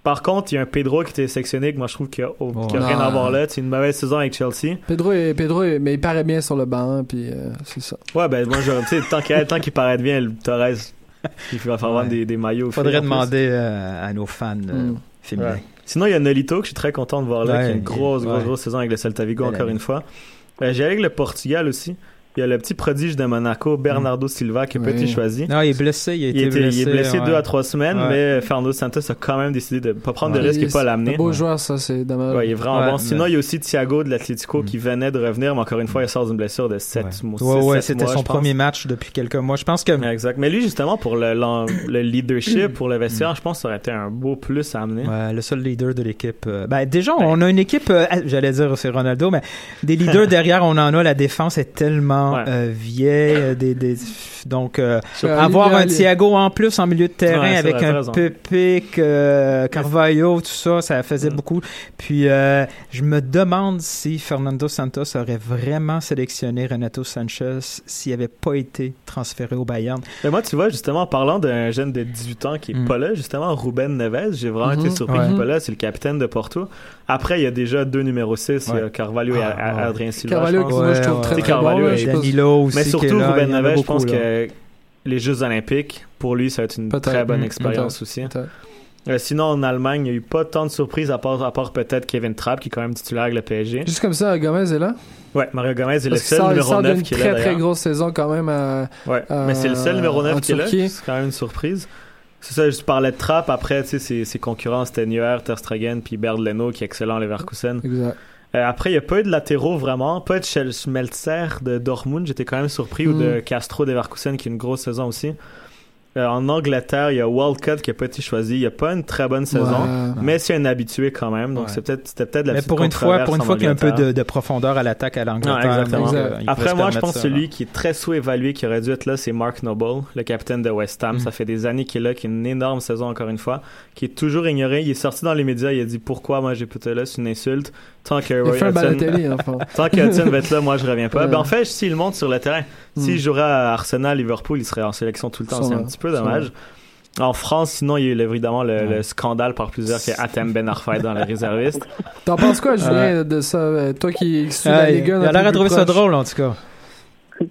Par contre, il y a un Pedro qui était sélectionné que moi, je trouve qu'il n'y a, au- Oh. qu'il y a rien Non. à voir là. C'est une mauvaise saison avec Chelsea. Pedro, est, Pedro est- mais il paraît bien sur le banc, puis euh, c'est ça. Ouais, ben, moi, sais, tant qu'il tant qu'il paraît bien, le Torres, il va faire Ouais. vendre des, des maillots. Faudrait demander euh, à nos fans euh, Mm. féminins. Ouais. Sinon, il y a Nolito que je suis très content de voir là, Ouais, qui a une grosse, grosse, ouais. grosse saison avec le Celta Vigo, encore une fois. Euh, J'ai avec le Portugal aussi. Il y a le petit prodige de Monaco, Bernardo Silva, qui a pas Oui. été choisi. Non, il est blessé. Il, a Il, été était- il est blessé ouais. deux à trois semaines, Ouais. mais Fernando Santos a quand même décidé de pas prendre de risques et pas C'est l'amener. un beau joueur, ça, c'est dommage. Ouais, il est vraiment Ouais, bon. Sinon, mais- il y a aussi Thiago de l'Atlético qui venait de revenir, mais encore une fois, il sort d'une blessure de 7 mois. Ouais, c'était son premier match depuis quelques mois. Je pense que Exact. Mais lui, justement, pour le leadership, pour le vestiaire, je pense que ça aurait été un beau plus à amener. Ouais, le seul leader de l'équipe. euh, ben, déjà, on a une équipe, euh, j'allais dire c'est Ronaldo, mais des leaders derrière, on en a. La défense est tellement Ouais. euh, vieille. euh, Des, des, donc, euh, avoir un Thiago en plus en milieu de terrain Ouais, avec un. Pepe, euh, Carvalho, tout ça, ça faisait Mm. beaucoup. Puis, euh, je me demande si Fernando Santos aurait vraiment sélectionné Renato Sanchez s'il n'avait pas été transféré au Bayern. Mais moi, tu vois, justement, en parlant d'un jeune de 18 ans qui est Mm. pas là, justement, Ruben Neves, j'ai vraiment Mhm. été surpris Ouais. qu'il est pas là. C'est le capitaine de Porto. Après, il y a déjà deux numéros 6, il y a. Carvalho et Ah. Adrien Silva. Carvalho, je qui pense. moi, je trouve Ouais, très très Carvalho bon. là, Danilo aussi. Mais surtout, là, Ruben Neves, je pense là. que les Jeux Olympiques, pour lui, ça va être une très bonne Mm, expérience aussi. Euh, sinon, en Allemagne, il n'y a eu pas tant de surprises, à part, à part peut-être Kevin Trapp, qui est quand même titulaire avec le PSG. Juste comme ça, Gomez est là? Ouais, Mario Gomez est le Parce qu'il seul sort, il numéro sort 9 d'une qui est très là. très d'ailleurs. grosse saison quand même. à- Ouais, Euh, mais c'est le seul numéro 9 en qui est là. C'est quand même une surprise. C'est ça, je parlais de Trapp. Après, tu sais, ses, ses concurrents, c'était Neuer, Ter Stegen, puis Bernd Leno, qui est excellent à Leverkusen. Exact. Euh, après, il n'y a pas eu de latéraux vraiment. Pas de Schel- Schmelzer de Dortmund. J'étais quand même surpris. Ou de Castro de Leverkusen, qui a une grosse saison aussi. Euh, en Angleterre, il y a Walcott qui n'a pas été choisi. Il n'y a pas une très bonne saison. Ouais. Mais c'est un habitué quand même. Donc, Ouais. c'est peut-être, c'était peut-être la Mais petite pour une fois, pour une fois qu'il y a un peu de, de profondeur à l'attaque à l'Angleterre. Non, exactement. donc, Exact. euh, Après, moi, je pense ça, celui qui est très sous-évalué, qui aurait dû être là, c'est Mark Noble, le capitaine de West Ham. Mm. Ça fait des années qu'il est là, qui a une énorme saison encore une fois, qui est toujours ignoré. Il est sorti dans les médias, il a dit pourquoi moi j'ai pu être là, c'est une insulte. Tant que Roy un Hudson, tant que va être là, moi je reviens pas. Ouais. Ben, en fait, s'il monte sur le terrain, s'il Mm. jouerait à Arsenal, Liverpool, il serait en sélection tout le temps. Ça C'est un va. petit peu dommage. En France, sinon, il y a eu évidemment le, Ouais. le scandale par plusieurs qui est Atem Ben Arfa dans les réservistes. T'en penses quoi, Julien, de ça euh, Toi qui suis la Ah, 1 il a l'air à trouver ça drôle, en tout cas.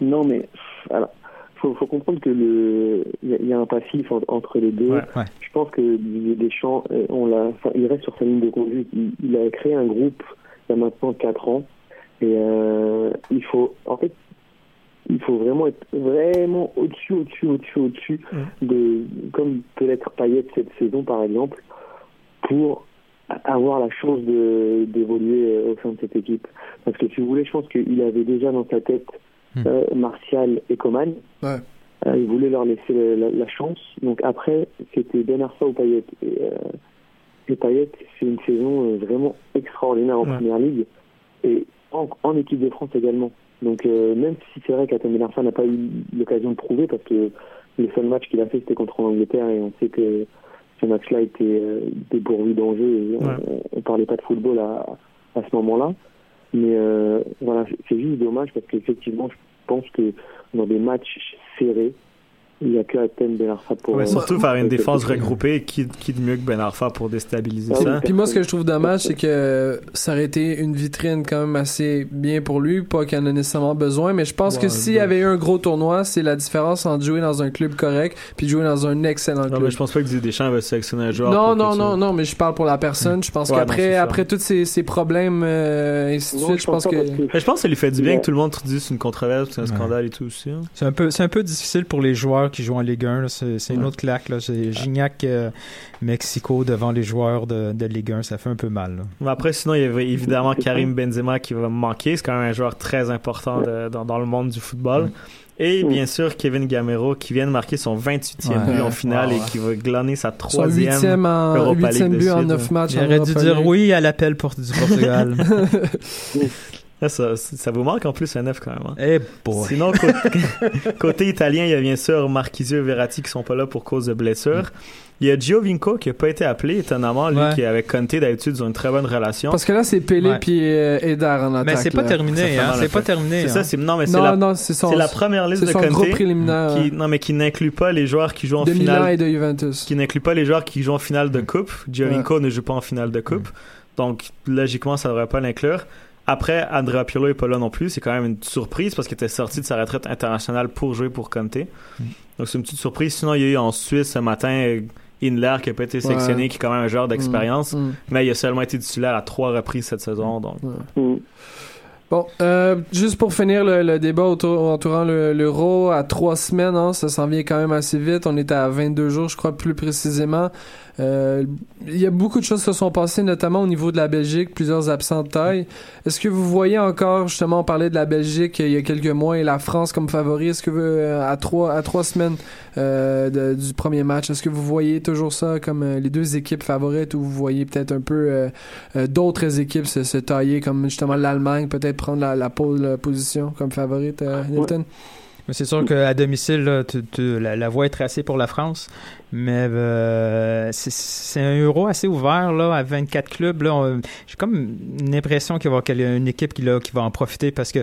Non, mais alors, faut, faut comprendre que le, il y, a- il y a un passif en- entre les deux. Ouais, ouais. Je pense que Deschamps, euh, on l'a, enfin, il reste sur sa ligne de conduite. Il, il a créé un groupe il y a maintenant 4 ans, et euh, il faut, en fait, il faut vraiment être vraiment au-dessus, au-dessus, au-dessus, au-dessus de, comme peut l'être Payet cette saison par exemple, pour avoir la chance de d'évoluer euh, au sein de cette équipe. Parce que si vous voulez, je pense qu'il avait déjà dans sa tête Hmm. euh, Martial et Coman. Ouais. Euh, il voulait leur laisser la, la- la chance. Donc après, c'était Ben Arfa ou Payet. Et, euh, et Payet, c'est une saison vraiment extraordinaire en Ouais. Première Ligue et en, en équipe de France également. Donc euh, même si c'est vrai qu'Atem Ben Arfa n'a pas eu l'occasion de prouver parce que le seul match qu'il a fait c'était contre l'Angleterre et on sait que ce match-là était euh, dépourvu d'enjeu et on, Ouais. on, on parlait pas de football à, à ce moment-là. Mais euh, voilà, c'est- c'est juste dommage parce qu'effectivement, je pense que dans des matchs serrés, il n'y a que Athènes Ben Arfa pour. Ouais, euh, surtout faire une défense regroupée, qui, qui de mieux que Ben Arfa pour déstabiliser Ah ça? Puis moi, ce que je trouve dommage, c'est que ça aurait été une vitrine quand même assez bien pour lui. Pas qu'il en a nécessairement besoin, mais je pense que Ouais, s'il y ouais. avait eu un gros tournoi, c'est la différence entre jouer dans un club correct puis jouer dans un excellent Non, club. mais je pense pas que Didier Deschamps va sélectionner un joueur. Non, non, que non, non, mais je parle pour la personne. Je pense non, qu'après après tous ces, ces problèmes, euh, ainsi de Non, suite, je pense que. Mais je pense que ça lui fait du bien Ouais. que tout le monde dise c'est une controverse, c'est un Ouais. scandale et tout aussi. hein. C'est un peu, c'est un peu difficile pour les joueurs qui jouent en Ligue 1. là. C'est, une autre claque. Là. C'est Gignac, euh, Mexico devant les joueurs de, de Ligue 1. Ça fait un peu mal. là. Mais après, sinon, il y avait évidemment Karim Benzema qui va me manquer. C'est quand même un joueur très important de- dans, dans le monde du football. Mm. Et bien sûr, Kevin Gamero qui vient de marquer son 28e Ouais. but en finale Ouais, et ouais. qui va glaner sa Son troisième. en, Europa huitième League de but en suite, neuf matchs. en J'aurais dû dire oui à l'appel pour, du Portugal. Ça, ça vous manque en plus un neuf quand même. hein. Eh boy. Sinon, côté, côté italien, il y a bien sûr Marquisio et Verratti qui sont pas là pour cause de blessures. Il y a Giovinco qui a pas été appelé, étonnamment, lui Ouais. qui avec Conte d'habitude ils ont une très bonne relation. Parce que là, c'est Pelé Ouais. puis euh, en attaque. Mais c'est pas là. Ça terminé. Hein? C'est pas terminé. C'est ça, hein. c'est non mais c'est la, non, c'est son, c'est la première liste c'est de Conte préliminaire qui non mais qui n'inclut pas les joueurs qui jouent en de Milan finale et de Juventus. qui n'inclut pas les joueurs qui jouent en finale de coupe. Giovinco ne joue pas en finale de coupe. Donc logiquement ça devrait pas l'inclure. Après Andrea Pirlo est pas là non plus, c'est quand même une surprise parce qu'il était sorti de sa retraite internationale pour jouer pour Conte. Donc c'est une petite surprise. Sinon il y a eu en Suisse ce matin euh, Inler qui a pas été sélectionné, Ouais. qui est quand même un joueur d'expérience, Mm, mm. mais il a seulement été titulaire à trois reprises cette saison. Donc Mm. Bon, euh, juste pour finir le, le débat autour, entourant le- l'euro à trois semaines, hein, ça s'en vient quand même assez vite. On est à 22 jours, je crois, plus précisément. Euh, Il y a beaucoup de choses qui se sont passées, notamment au niveau de la Belgique, plusieurs absents de taille. Est-ce que vous voyez encore, justement, on parlait de la Belgique euh, il y a quelques mois et la France comme favori? Est-ce que vous, euh, à trois à trois semaines euh, de- du premier match, est-ce que vous voyez toujours ça comme euh, les deux équipes favorites ou vous voyez peut-être un peu euh, d'autres équipes se, se tailler, comme justement l'Allemagne, peut-être prendre la, la pole position comme favorite, euh, Nilton? Mais C'est sûr qu'à domicile, là, tu- tu- la, la voie est tracée pour la France, mais euh, c'est- un euro assez ouvert là, à 24 clubs. J'ai comme une impression qu'il y avoir une équipe qui, qui va en profiter parce que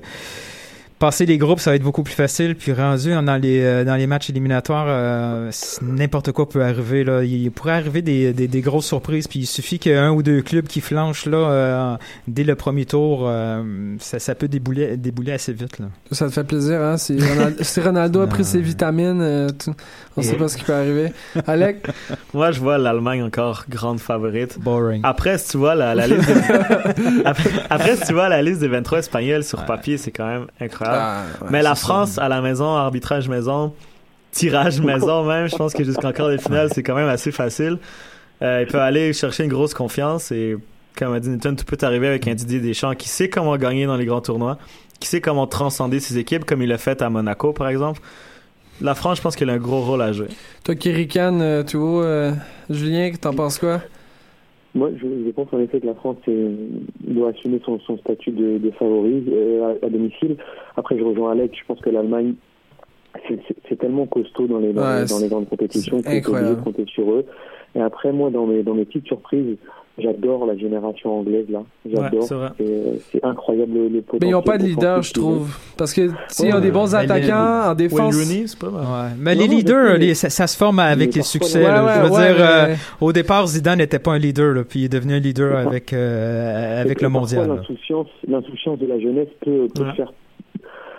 passer les groupes, ça va être beaucoup plus facile. Puis rendu dans les, euh, dans les matchs éliminatoires, euh, n'importe quoi peut arriver. Là. Il pourrait arriver des, des, des grosses surprises. Puis il suffit qu'il y ait un ou deux clubs qui flanchent là, euh, dès le premier tour. euh, ça, ça peut débouler, débouler assez vite. Là. Ça te fait plaisir, hein? Si Ronaldo, si Ronaldo a pris ses vitamines, euh, on sait Et- pas ce qui peut arriver. Alec? Moi, je vois l'Allemagne encore grande favorite. Boring. Après, si tu vois la, la liste des... après, après, si tu vois la liste des 23 Espagnols sur papier, c'est quand même incroyable. Ah, ouais, Mais la ça. France à la maison, arbitrage maison, tirage maison même, je pense que jusqu'en quart de finale, c'est quand même assez facile. Euh, ils peuvent aller chercher une grosse confiance et comme a dit Newton, tout peut arriver avec un Didier Deschamps qui sait comment gagner dans les grands tournois, qui sait comment transcender ses équipes comme il l'a fait à Monaco par exemple. La France, je pense qu'elle a un gros rôle à jouer. Toi qui ricane euh, tout haut, euh, Julien, t'en penses quoi? Moi, je, je pense en effet que la France euh, doit assumer son, son statut de, de favori euh, à, à domicile. Après, je rejoins Alex. Je pense que l'Allemagne, c'est- tellement costaud dans les, dans, Ouais, les- dans c'est- les grandes compétitions qu'on de compter sur eux. Et après, moi, dans mes, dans mes petites surprises, j'adore la génération anglaise, là. J'adore. Ouais, c'est vrai. c'est euh, c'est incroyable le, le Mais ils n'ont pas de potentiel leader, je trouve. Parce que s'ils ont Ouais, des bons attaquants en défense. Rooney, c'est pas mal. Ouais. Mais Non, les leaders, les- ça, ça se forme avec Mais les succès. ouais, là. ouais, je veux ouais, dire, euh, au départ, Zidane n'était pas un leader, là, puis il est devenu un leader avec euh, avec le mondial. L'insouciance, l'insouciance de la jeunesse peut, peut Ouais. faire.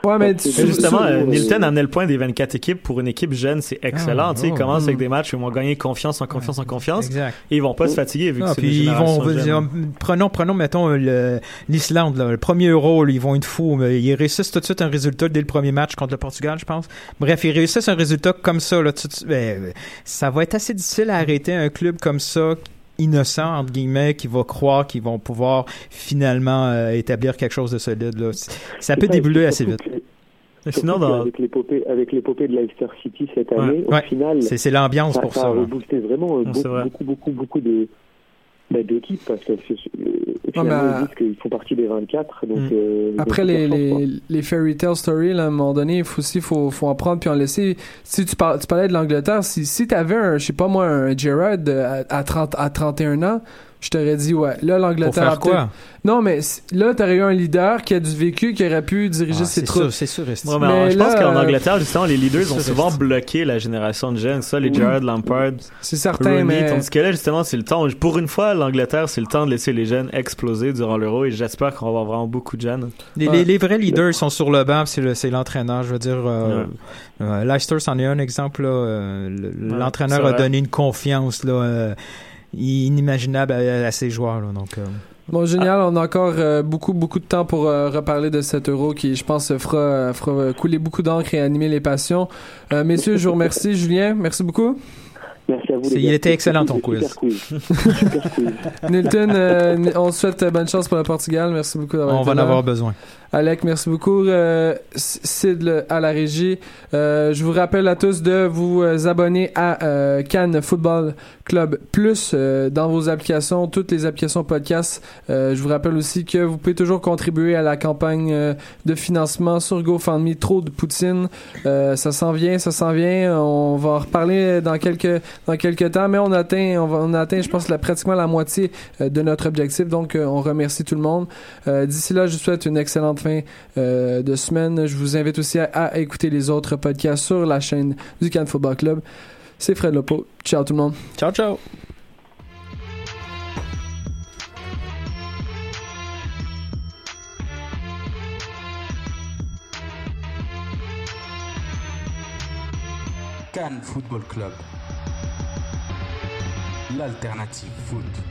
Ouais, mais que tu- justement, euh, Nilton amenait le point des 24 équipes. Pour une équipe jeune, c'est excellent. Ah, tu sais, ils oh, commencent avec mm. des matchs où ils vont gagner confiance en confiance en confiance. Exact. Et ils vont pas se fatiguer vu que Ah, c'est puis une ils vont, jeune. prenons, prenons, mettons, euh, le- l'Islande, là, le premier euro, là, ils vont être fous, mais ils réussissent tout de suite un résultat dès le premier match contre le Portugal, je pense. Bref, ils réussissent un résultat comme ça, là, tout de suite. Ben, ça va être assez difficile à arrêter un club comme ça, innocent, entre guillemets, qui va croire qu'ils vont pouvoir finalement euh, établir quelque chose de solide, là. Ça peut et assez vite. sinon, dans, avec l'épopée, avec l'épopée de Leicester City cette année, Ouais. au final, C'est l'ambiance pour ça ça. a reboosté vraiment euh, vrai. beaucoup, beaucoup, beaucoup de bah, d'équipes parce que euh, finalement mais, ils disent qu'ils font partie des 24. Donc, Mm. euh, Après les, les, les fairy tale stories, là, à un moment donné, il faut aussi faut, faut en prendre puis en laisser. Si tu, par- tu parlais de l'Angleterre, si, si tu avais un, je sais pas moi, un Gerrard euh, à, à, 30, à 31 ans, je t'aurais dit, ouais, là, Pour l'Angleterre. quoi? Non, mais là, t'aurais eu un leader qui a du vécu, qui aurait pu diriger Ah, ses c'est troupes. sûr, c'est sûr. est-ce- Ouais, mais Mais je pense qu'en Angleterre, justement, les leaders c'est ont souvent c'est- bloqué la génération de jeunes. Ça, les Oui. Gerrard, Lampard, C'est certain, Rooney. mais. Tandis que là, justement, c'est le temps. Pour une fois, l'Angleterre, c'est le temps de laisser les jeunes exploser durant l'Euro. Et j'espère qu'on va avoir vraiment beaucoup de jeunes. Les, Ouais. les, les vrais leaders ils sont sur le banc, c'est le- c'est l'entraîneur. Je veux dire, euh, Ouais. euh, Leicester, c'en est un exemple. là, euh, le- Ouais, L'entraîneur c'est a donné une confiance là, euh, inimaginable à, à ses joueurs. Là, donc, euh, Bon, génial. On a encore euh, beaucoup, beaucoup de temps pour euh, reparler de cet euro qui, je pense, fera, fera couler beaucoup d'encre et animer les passions. Euh, messieurs, je vous remercie. Julien, merci beaucoup. Merci à vous. Les il gars. était excellent, ton quiz. Nilton, euh, on souhaite bonne chance pour le Portugal. Merci beaucoup d'avoir on été va en avoir besoin. Alec, merci beaucoup. Euh, à la régie. Euh, je vous rappelle à tous de vous euh, abonner à euh, Cannes Football Club Plus euh, dans vos applications, toutes les applications podcast. Euh, je vous rappelle aussi que vous pouvez toujours contribuer à la campagne de financement sur GoFundMe. Trop de Poutine. Ça s'en vient, ça s'en vient. On va en reparler dans quelques dans quelques temps, mais on atteint, on, va, on atteint, je pense, la, pratiquement la moitié de notre objectif. Donc, on remercie tout le monde. D'ici là, je vous souhaite une excellente fin euh, de semaine. Je vous invite aussi à, à écouter les autres podcasts sur la chaîne du Cannes Football Club. C'est Fred Lopo. Ciao tout le monde. Ciao, ciao. Cannes Football Club. L'alternative foot.